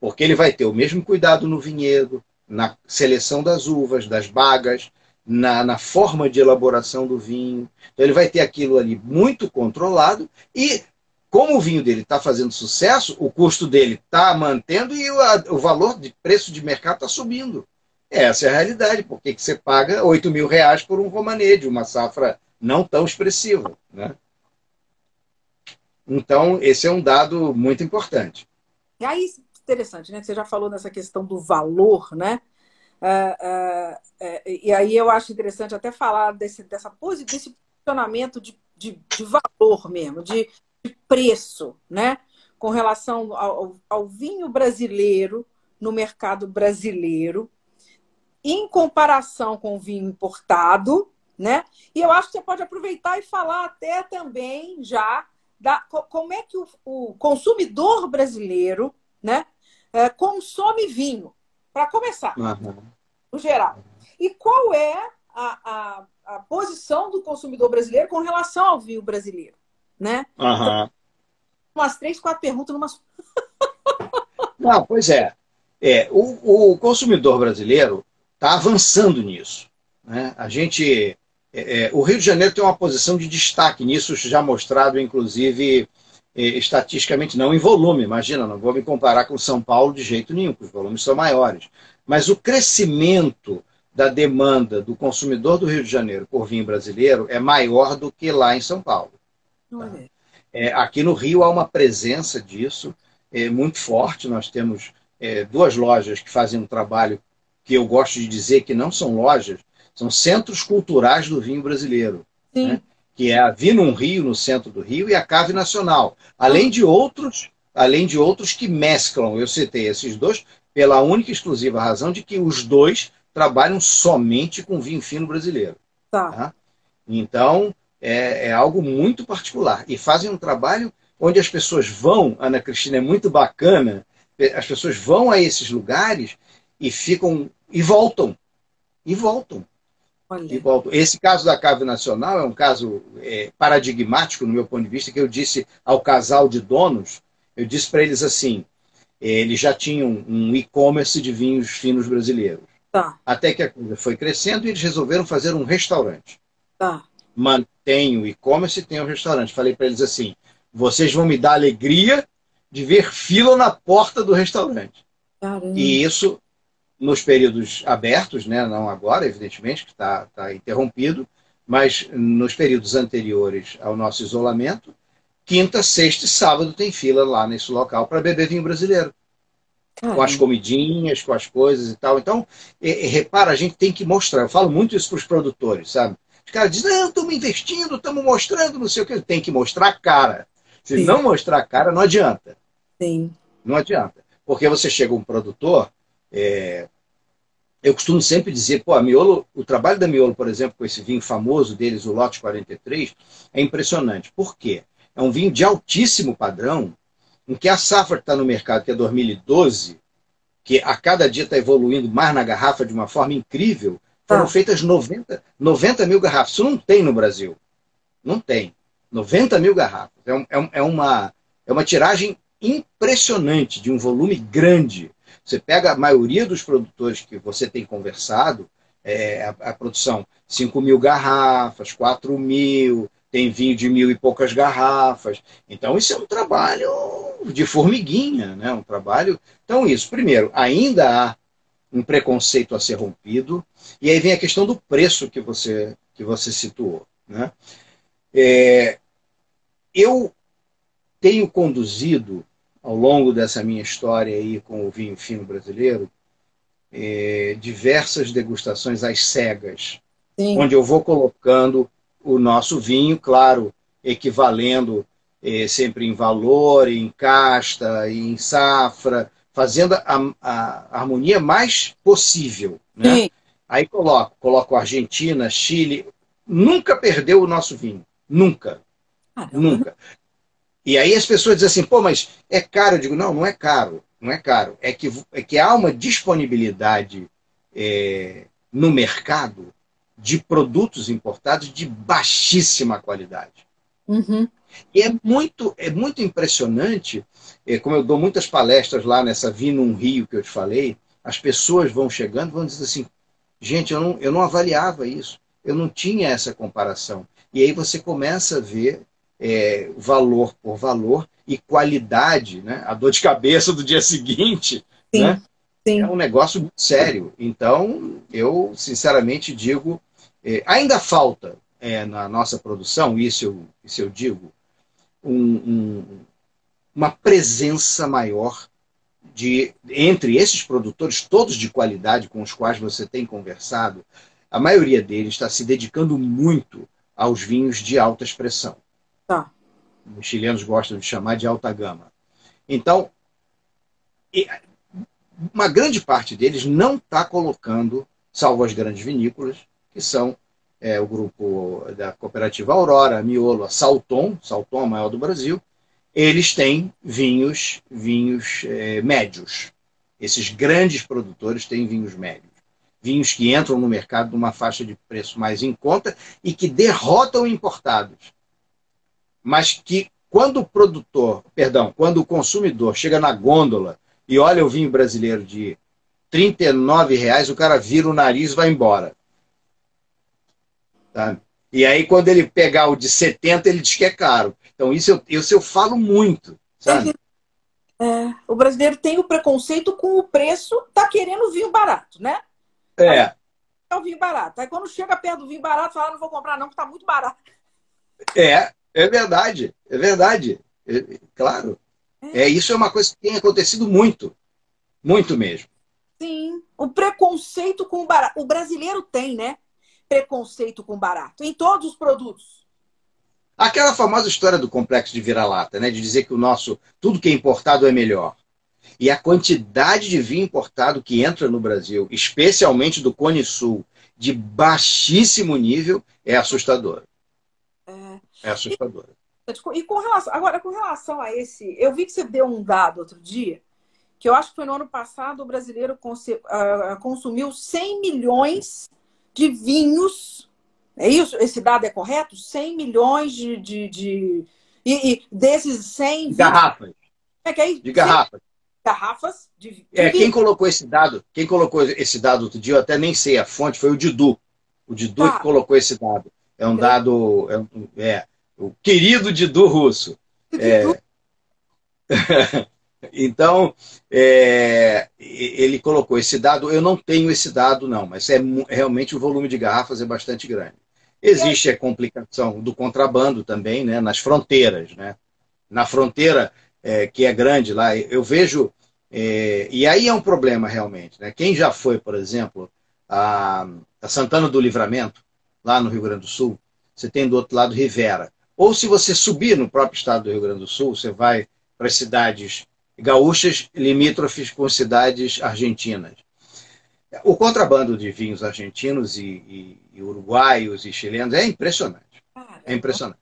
Porque ele vai ter o mesmo cuidado no vinhedo, na seleção das uvas, das bagas, na, na forma de elaboração do vinho. Então ele vai ter aquilo ali muito controlado e como o vinho dele está fazendo sucesso, o custo dele está mantendo e o, a, o, valor de preço de mercado está subindo. Essa é a realidade. Por que você paga 8 mil reais por um romanê de uma safra não tão expressiva? Né? Então, esse é um dado muito importante. E aí, interessante, né? Você já falou nessa questão do valor, né? Uh, uh, uh, e aí eu acho interessante até falar desse, dessa, desse posicionamento de, de, de valor mesmo, de de preço, né? Com relação ao, ao vinho brasileiro no mercado brasileiro, em comparação com o vinho importado, né? E eu acho que você pode aproveitar e falar até também já da como é que o, o consumidor brasileiro, né, é, consome vinho, para começar, uhum. no geral. E qual é a, a, a posição do consumidor brasileiro com relação ao vinho brasileiro? né? Uhum. umas três, quatro perguntas numa. Não, pois é. É, o, o consumidor brasileiro está avançando nisso. Né? A gente, é, é, o Rio de Janeiro tem uma posição de destaque nisso, já mostrado, inclusive, estatisticamente, não em volume, imagina, não vou me comparar com São Paulo de jeito nenhum, porque os volumes são maiores. Mas o crescimento da demanda do consumidor do Rio de Janeiro por vinho brasileiro é maior do que lá em São Paulo. Tá? É, aqui no Rio há uma presença disso é, muito forte. Nós temos é, duas lojas que fazem um trabalho que eu gosto de dizer que não são lojas, são centros culturais do vinho brasileiro. Né? Que é a Vinum Rio, no centro do Rio, e a Cave Nacional. Além de outros, além de outros que mesclam, eu citei esses dois, pela única e exclusiva razão de que os dois trabalham somente com vinho fino brasileiro. Tá. tá? Então, é, é, algo muito particular. E fazem um trabalho onde as pessoas vão, Ana Cristina, é muito bacana, as pessoas vão a esses lugares e ficam e voltam. E voltam. Voltam. Esse caso da Cave Nacional é um caso é, paradigmático, no meu ponto de vista, que eu disse ao casal de donos, eu disse para eles assim, eles já tinham um e-commerce de vinhos finos brasileiros. Tá. Até que a coisa foi crescendo e eles resolveram fazer um restaurante. Tá. Mantém o e-commerce e tem o um restaurante. Falei para eles assim: vocês vão me dar alegria de ver fila na porta do restaurante. Caramba. E isso nos períodos abertos, né? não agora, evidentemente, que está tá interrompido, mas nos períodos anteriores ao nosso isolamento, quinta, sexta e sábado tem fila lá nesse local para beber vinho brasileiro. Caramba. Com as comidinhas, com as coisas e tal. Então, é, é, repara, a gente tem que mostrar. Eu falo muito isso para os produtores, sabe? Os caras dizem, não, estamos investindo, estamos mostrando, não sei o que. Tem que mostrar a cara. Se Sim. não mostrar a cara, não adianta. Sim. Não adianta. Porque você chega um produtor, é... eu costumo sempre dizer, pô, a Miolo, o trabalho da Miolo, por exemplo, com esse vinho famoso deles, o Lote 43, é impressionante. Por quê? É um vinho de altíssimo padrão, em que a safra que está no mercado, que é 2012, que a cada dia está evoluindo mais na garrafa de uma forma incrível, foram ah. feitas 90, 90 mil garrafas. Isso não tem no Brasil. Não tem. 90 mil garrafas. É, um, é, é, uma, é uma tiragem impressionante, de um volume grande. Você pega a maioria dos produtores que você tem conversado, é, a, a produção 5 mil garrafas, 4 mil, tem vinho de mil e poucas garrafas. Então, isso é um trabalho de formiguinha, né? um trabalho. Então, isso, primeiro, ainda há um preconceito a ser rompido, e aí vem a questão do preço que você, que você situou. Né? É, eu tenho conduzido, ao longo dessa minha história aí com o vinho fino brasileiro, é, diversas degustações às cegas, Sim. onde eu vou colocando o nosso vinho, claro, equivalendo eh, sempre em valor, em casta, em safra, fazendo a, a harmonia mais possível. Né? Aí coloco, coloco Argentina, Chile, nunca perdeu o nosso vinho, nunca, nunca. E aí as pessoas dizem assim, pô, mas é caro. Eu digo, não, não é caro, não é caro. É que, é que há uma disponibilidade é, no mercado de produtos importados de baixíssima qualidade. Uhum. E é muito, é muito impressionante, é, como eu dou muitas palestras lá nessa Vinum Rio que eu te falei, as pessoas vão chegando vão dizer assim, gente, eu não, eu não avaliava isso, eu não tinha essa comparação. E aí você começa a ver é, valor por valor e qualidade, né? a dor de cabeça do dia seguinte, Sim. Né? Sim. é um negócio muito sério. Então, eu sinceramente digo é, ainda falta é, na nossa produção, isso eu, isso eu digo, um, um, uma presença maior de entre esses produtores, todos de qualidade com os quais você tem conversado, a maioria deles está se dedicando muito aos vinhos de alta expressão. Tá. Os chilenos gostam de chamar de alta gama. Então, uma grande parte deles não está colocando, salvo as grandes vinícolas, que são é, o grupo da cooperativa Aurora, Miolo, a Salton, Salton a maior do Brasil, eles têm vinhos, vinhos é, médios. Esses grandes produtores têm vinhos médios. Vinhos que entram no mercado numa faixa de preço mais em conta e que derrotam importados. Mas que quando o produtor, perdão, quando o consumidor chega na gôndola e olha o vinho brasileiro de 39 reais, o cara vira o nariz e vai embora. Tá? E aí, quando ele pegar o de 70, ele diz que é caro. Então, isso eu, isso eu falo muito, sabe? É, o brasileiro tem o preconceito com o preço, tá querendo vinho barato, né? É. É o vinho barato. Aí quando chega perto do vinho barato, fala, ah, não vou comprar não, porque tá muito barato. É, é verdade, é verdade. É, claro. É. é, isso é uma coisa que tem acontecido muito. Muito mesmo. Sim. O preconceito com o barato. O brasileiro tem, né? Preconceito com barato. Em todos os produtos. Aquela famosa história do complexo de vira-lata, né? De dizer que o nosso. Tudo que é importado é melhor. E a quantidade de vinho importado que entra no Brasil, especialmente do Cone Sul, de baixíssimo nível, é assustadora. É, é assustadora. E, e com relação, agora, com relação a esse, eu vi que você deu um dado outro dia que eu acho que foi no ano passado, o brasileiro ah, consumiu 100 milhões de vinhos. É isso? Esse dado é correto? 100 milhões de. de, de... E, e, desses 100. Garrafas. É que é isso? De garrafas. Garrafas de, de É, quem colocou esse dado, quem colocou esse dado outro dia, eu até nem sei a fonte, foi o Didu. O Didu ah. que colocou esse dado. É um dado. É, é o querido Didu Russo. É... Então, é, ele colocou esse dado. Eu não tenho esse dado, não, mas é realmente o volume de garrafas é bastante grande. Existe a complicação do contrabando também, né, nas fronteiras, né? Na fronteira é, que é grande lá, eu vejo é, e aí é um problema realmente, né? Quem já foi, por exemplo, a, a Santana do Livramento, lá no Rio Grande do Sul, você tem do outro lado Rivera. Ou se você subir no próprio estado do Rio Grande do Sul, você vai para as cidades gaúchas limítrofes com cidades argentinas. O contrabando de vinhos argentinos e, e, e uruguaios e chilenos é impressionante. É impressionante.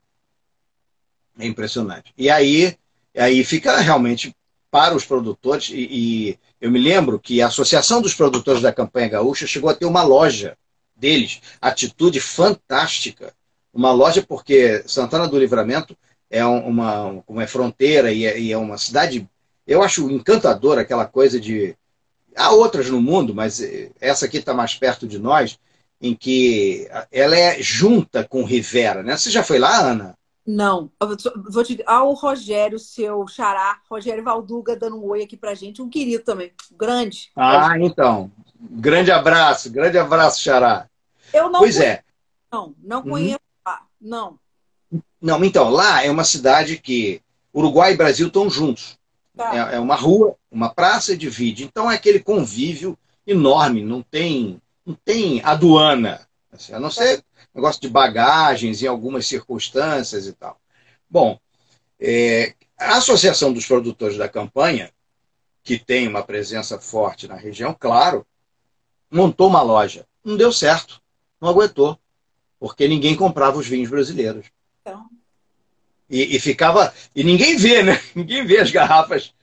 É impressionante. E aí, aí fica realmente para os produtores, e, e, eu me lembro que a Associação dos Produtores da Campanha Gaúcha chegou a ter uma loja deles, atitude fantástica. Uma loja porque Santana do Livramento é uma, uma fronteira e é, e é uma cidade eu acho encantador aquela coisa de. Há outras no mundo, mas essa aqui está mais perto de nós, em que ela é junta com Rivera, né? Você já foi lá, Ana? Não. vou te Ah, o Rogério, seu xará, Rogério Valduga, dando um oi aqui pra gente. Um querido também. Grande. Ah, então. Grande abraço, grande abraço, xará. Eu não pois conheço. é. Não, não uhum. conheço. Não. Não, então, lá é uma cidade que Uruguai e Brasil estão juntos. Tá. É, é, uma rua, uma praça divide. Então é aquele convívio enorme, não tem, não tem aduana, assim, a não ser negócio de bagagens em algumas circunstâncias e tal. Bom, é, a Associação dos Produtores da Campanha, que tem uma presença forte na região, claro, montou uma loja. Não deu certo, não aguentou, porque ninguém comprava os vinhos brasileiros. Então, e, e, ficava. E ninguém vê, né? Ninguém vê as garrafas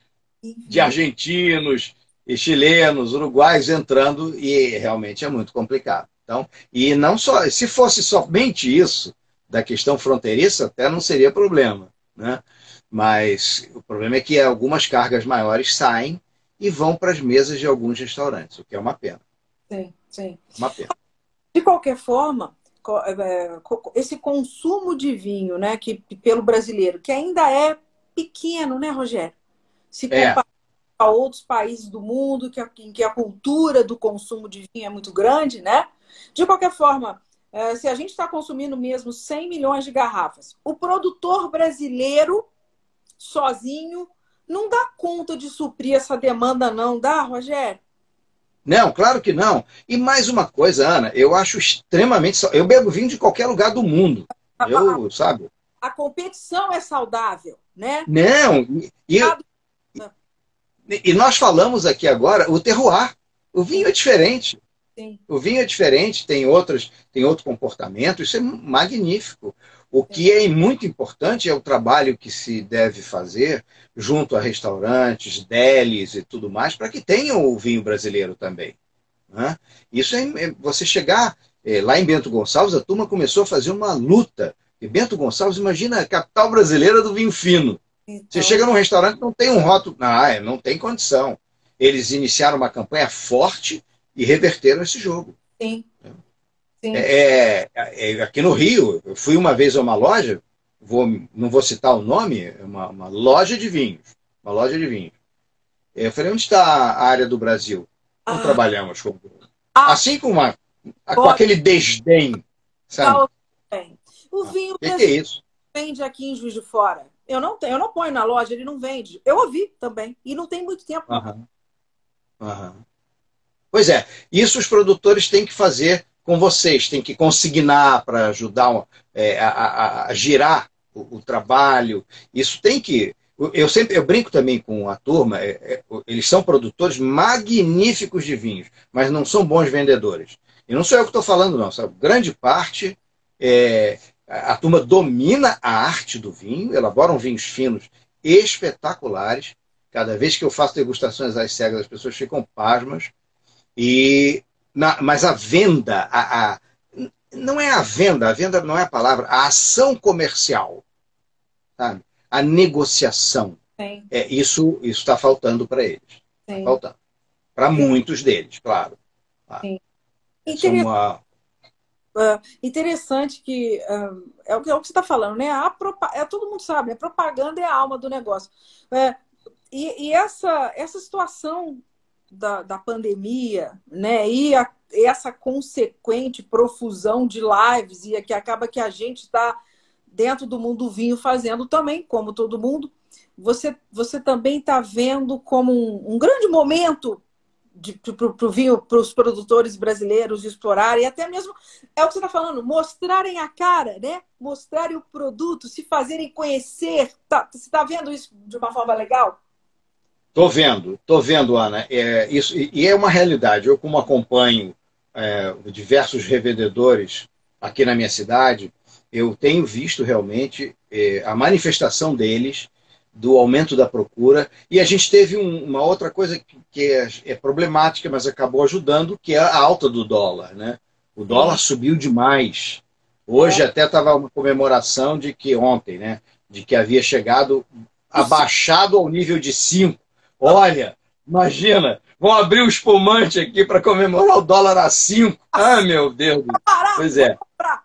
de argentinos e chilenos, uruguais entrando, e realmente é muito complicado. Então, e não só. Se fosse somente isso, da questão fronteiriça, até não seria problema. Né? Mas o problema é que algumas cargas maiores saem e vão para as mesas de alguns restaurantes, o que é uma pena. Sim, sim. Uma pena. De qualquer forma, esse consumo de vinho, né, que pelo brasileiro, que ainda é pequeno, né, Rogério? Se comparar é. a outros países do mundo, que a, em que a cultura do consumo de vinho é muito grande, né? De qualquer forma, é, se a gente está consumindo mesmo 100 milhões de garrafas, o produtor brasileiro sozinho não dá conta de suprir essa demanda, não dá, Rogério? Não, claro que não. E mais uma coisa, Ana, eu acho extremamente. Eu bebo vinho de qualquer lugar do mundo. Eu, sabe? A competição é saudável, né? Não, e, eu, e nós falamos aqui agora o terroir. O vinho é diferente. Sim. O vinho é diferente, tem outras, tem outro comportamento, isso é magnífico. O que é muito importante é o trabalho que se deve fazer junto a restaurantes, delis e tudo mais, para que tenham o vinho brasileiro também. Né? Isso é, é você chegar é, lá em Bento Gonçalves, a turma começou a fazer uma luta. E Bento Gonçalves, imagina a capital brasileira do vinho fino. Então... Você chega num restaurante não tem um rótulo, ah, não tem condição. eles iniciaram uma campanha forte e reverteram esse jogo. Sim. É, é, é, aqui no Rio, eu fui uma vez a uma loja, vou, não vou citar o nome, é uma, uma loja de vinhos. Uma loja de vinhos. Eu falei, onde está a área do Brasil? Não ah. trabalhamos com. Ah. Assim com, uma, com aquele desdém. Sabe? O ah, vinho que, que é isso? vende aqui em Juiz de Fora. Eu não, tenho, eu não ponho na loja, ele não vende. Eu ouvi também. E não tem muito tempo. Aham. Aham. Pois é, isso os produtores têm que fazer com vocês, têm que consignar para ajudar é, a, a, a, girar o, o, trabalho. Isso tem que. Eu sempre eu brinco também com a turma, é, é, eles são produtores magníficos de vinhos, mas não são bons vendedores. E não sou eu que estou falando, não. Sabe? Grande parte é, a turma domina a arte do vinho, elaboram vinhos finos espetaculares. Cada vez que eu faço degustações às cegas, as pessoas ficam pasmas. E, na, mas a venda, a, a, não é a venda, a venda não é a palavra, a ação comercial, sabe? a negociação. Sim. É, isso está faltando para eles. Tá faltando. Para muitos deles, claro. Essa é uma, Uh, interessante que uh, é, o que, é, o que, você está falando, né? A, é, todo mundo sabe, a propaganda é a alma do negócio. É, e, e essa, essa situação da, da pandemia, né? E a, essa consequente profusão de lives, e que acaba que a gente está dentro do mundo do vinho fazendo também, como todo mundo. Você, você também está vendo como um, um grande momento para o vinho, para os produtores brasileiros explorarem, e até mesmo, é o que você está falando, mostrarem a cara, né? Mostrarem o produto, se fazerem conhecer. Tá, você está vendo isso de uma forma legal? Estou vendo, estou vendo, Ana. É, isso, e é uma realidade. Eu, como acompanho é, diversos revendedores aqui na minha cidade, eu tenho visto realmente é, a manifestação deles do aumento da procura. E a gente teve um, uma outra coisa que, que é, é, problemática, mas acabou ajudando, que é a alta do dólar. Né? O dólar subiu demais. Hoje até estava uma comemoração de que ontem, né? De que havia chegado abaixado ao nível de 5. Olha, imagina, vão abrir o espumante aqui para comemorar o dólar a 5. Ah, meu Deus. Tá pois é.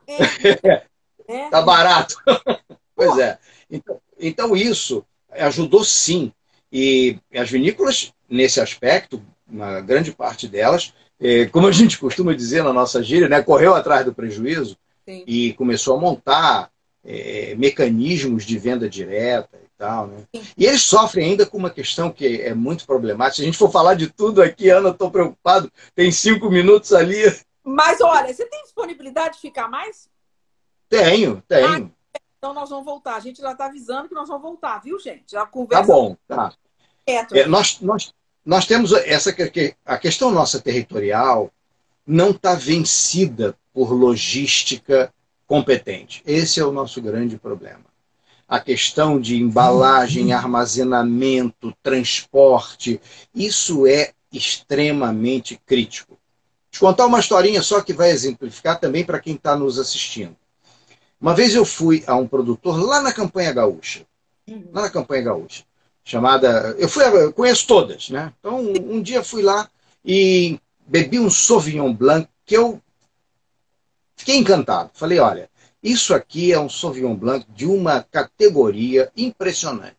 é. Tá barato. pois é. Então, então isso ajudou sim. E as vinícolas, nesse aspecto, uma grande parte delas, é, como a gente costuma dizer na nossa gíria, né, correu atrás do prejuízo sim. e começou a montar é, mecanismos de venda direta tal. Né? E eles sofrem ainda com uma questão que é muito problemática. Se a gente for falar de tudo aqui, Ana, estou preocupado, tem cinco minutos ali. Mas olha, você tem disponibilidade de ficar mais? Tenho, tenho. Ah, então nós vamos voltar. A gente já está avisando que nós vamos voltar, viu, gente? Já conversa. Tá bom, tá. É, nós, nós, nós temos essa que a questão nossa territorial não está vencida por logística competente. Esse é o nosso grande problema. A questão de embalagem, armazenamento, transporte, isso é extremamente crítico. Vou te contar uma historinha só que vai exemplificar também para quem está nos assistindo. Uma vez eu fui a um produtor lá na Campanha Gaúcha. Uhum. Lá na Campanha Gaúcha. Chamada. Eu fui, eu conheço todas, né? Então, um, um dia fui lá e bebi um Sauvignon Blanc que eu fiquei encantado. Falei, olha, isso aqui é um Sauvignon Blanc de uma categoria impressionante.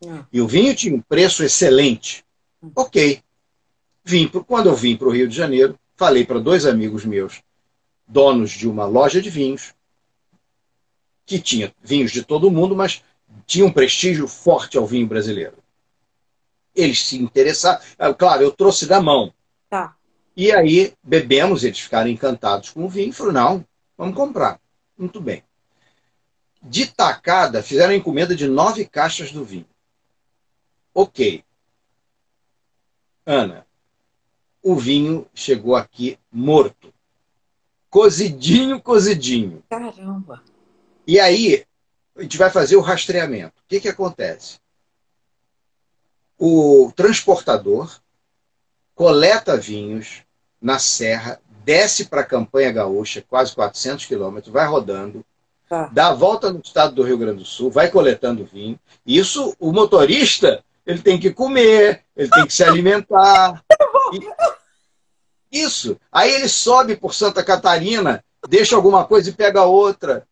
Uhum. E o vinho tinha um preço excelente. Uhum. Ok. Vim, quando eu vim para o Rio de Janeiro, falei para dois amigos meus, donos de uma loja de vinhos, que tinha vinhos de todo mundo, mas tinha um prestígio forte ao vinho brasileiro. Eles se interessaram. Ah, claro, eu trouxe da mão. Tá. E aí bebemos, eles ficaram encantados com o vinho e falaram: não, vamos comprar. Muito bem. De tacada, fizeram a encomenda de nove caixas do vinho. Ok. Ana, o vinho chegou aqui morto. Cozidinho, cozidinho. Caramba. E aí, a gente vai fazer o rastreamento. O que, que acontece? O transportador coleta vinhos na serra, desce para a Campanha Gaúcha, quase 400 quilômetros, vai rodando, tá. dá a volta no estado do Rio Grande do Sul, vai coletando vinho. Isso, o motorista ele tem que comer, ele tem que se alimentar. Isso. Aí ele sobe por Santa Catarina, deixa alguma coisa e pega outra.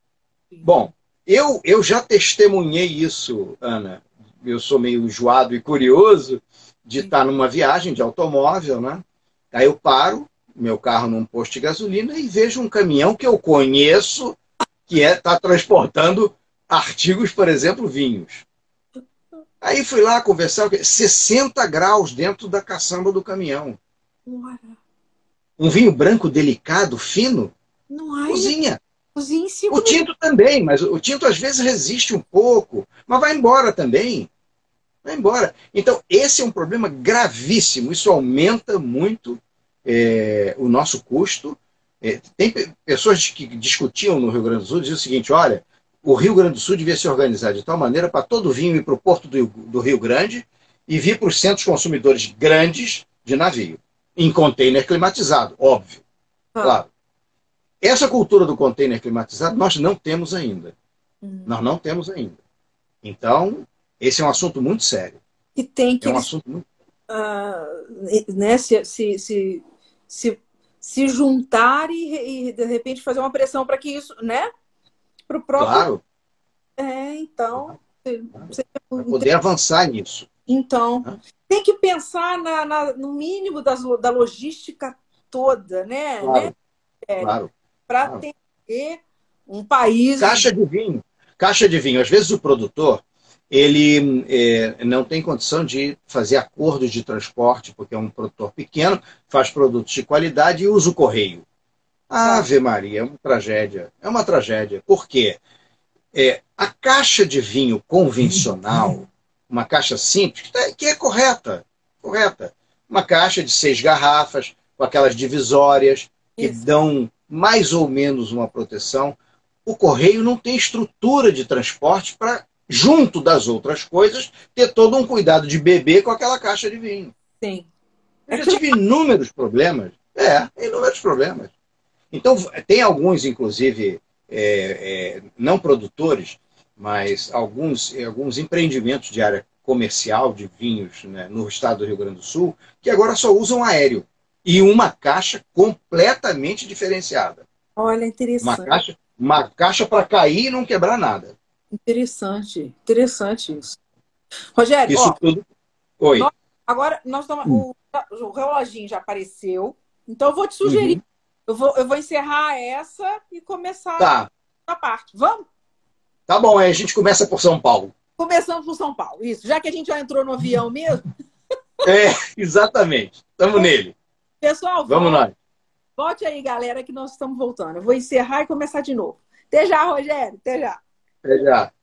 Bom, eu, eu já testemunhei isso, Ana. Eu sou meio enjoado e curioso de estar numa viagem de automóvel, né? Aí eu paro meu carro num posto de gasolina e vejo um caminhão que eu conheço que está é, tá transportando artigos, por exemplo, vinhos. Aí fui lá conversar, 60 graus dentro da caçamba do caminhão. Um vinho branco delicado, fino, Não cozinha. Cozinha o tinto também, mas o tinto às vezes resiste um pouco, mas vai embora também. Vai embora. Então, esse é um problema gravíssimo. Isso aumenta muito é, o nosso custo. É, tem pessoas que discutiam no Rio Grande do Sul, diziam o seguinte: olha, o Rio Grande do Sul devia se organizar de tal maneira para todo vinho ir para o porto do, do, Rio Grande e vir para os centros consumidores grandes de navio, em container climatizado, óbvio. Ah. Claro. Essa cultura do container climatizado nós não temos ainda. Hum. Nós não temos ainda. Então, esse é um assunto muito sério. E tem que. É um assunto muito. Uh, né, se, se, se, se, se juntar e, e, de repente, fazer uma pressão para que isso, né? Para o próprio. Claro. É, então. Para poder avançar nisso. Então, tem que pensar na, na, no mínimo das, da logística toda, né? Claro. né? É, claro. Para claro. ter um país. Caixa de vinho. Caixa de vinho. Às vezes o produtor ele é, não tem condição de fazer acordos de transporte, porque é um produtor pequeno, faz produtos de qualidade e usa o correio. Ave Maria, é uma tragédia. É uma tragédia. Por quê? É, a caixa de vinho convencional, uma caixa simples, que é correta, correta. Uma caixa de seis garrafas, com aquelas divisórias, que Isso. dão mais ou menos uma proteção. O correio não tem estrutura de transporte para, junto das outras coisas, ter todo um cuidado de beber com aquela caixa de vinho. Sim. Eu já tive inúmeros problemas. É, inúmeros problemas. Então, tem alguns, inclusive, é, é, não produtores, mas alguns, alguns empreendimentos de área comercial de vinhos né, no estado do Rio Grande do Sul, que agora só usam aéreo. E uma caixa completamente diferenciada. Olha, interessante. Uma caixa, uma caixa para cair e não quebrar nada. Interessante, interessante isso. Rogério, isso ó, tudo. Oi. Nós, agora nós estamos, hum. o, o reloginho já apareceu, então eu vou te sugerir uhum. Eu vou, eu vou encerrar essa e começar tá. a parte. Vamos? Tá bom, aí a gente começa por São Paulo. Começamos por São Paulo, isso. Já que a gente já entrou no avião mesmo. É, exatamente. Estamos nele. Pessoal, vamos volte, nós. Volte aí, galera, que nós estamos voltando. Eu vou encerrar e começar de novo. Até já, Rogério. Até já. Até já.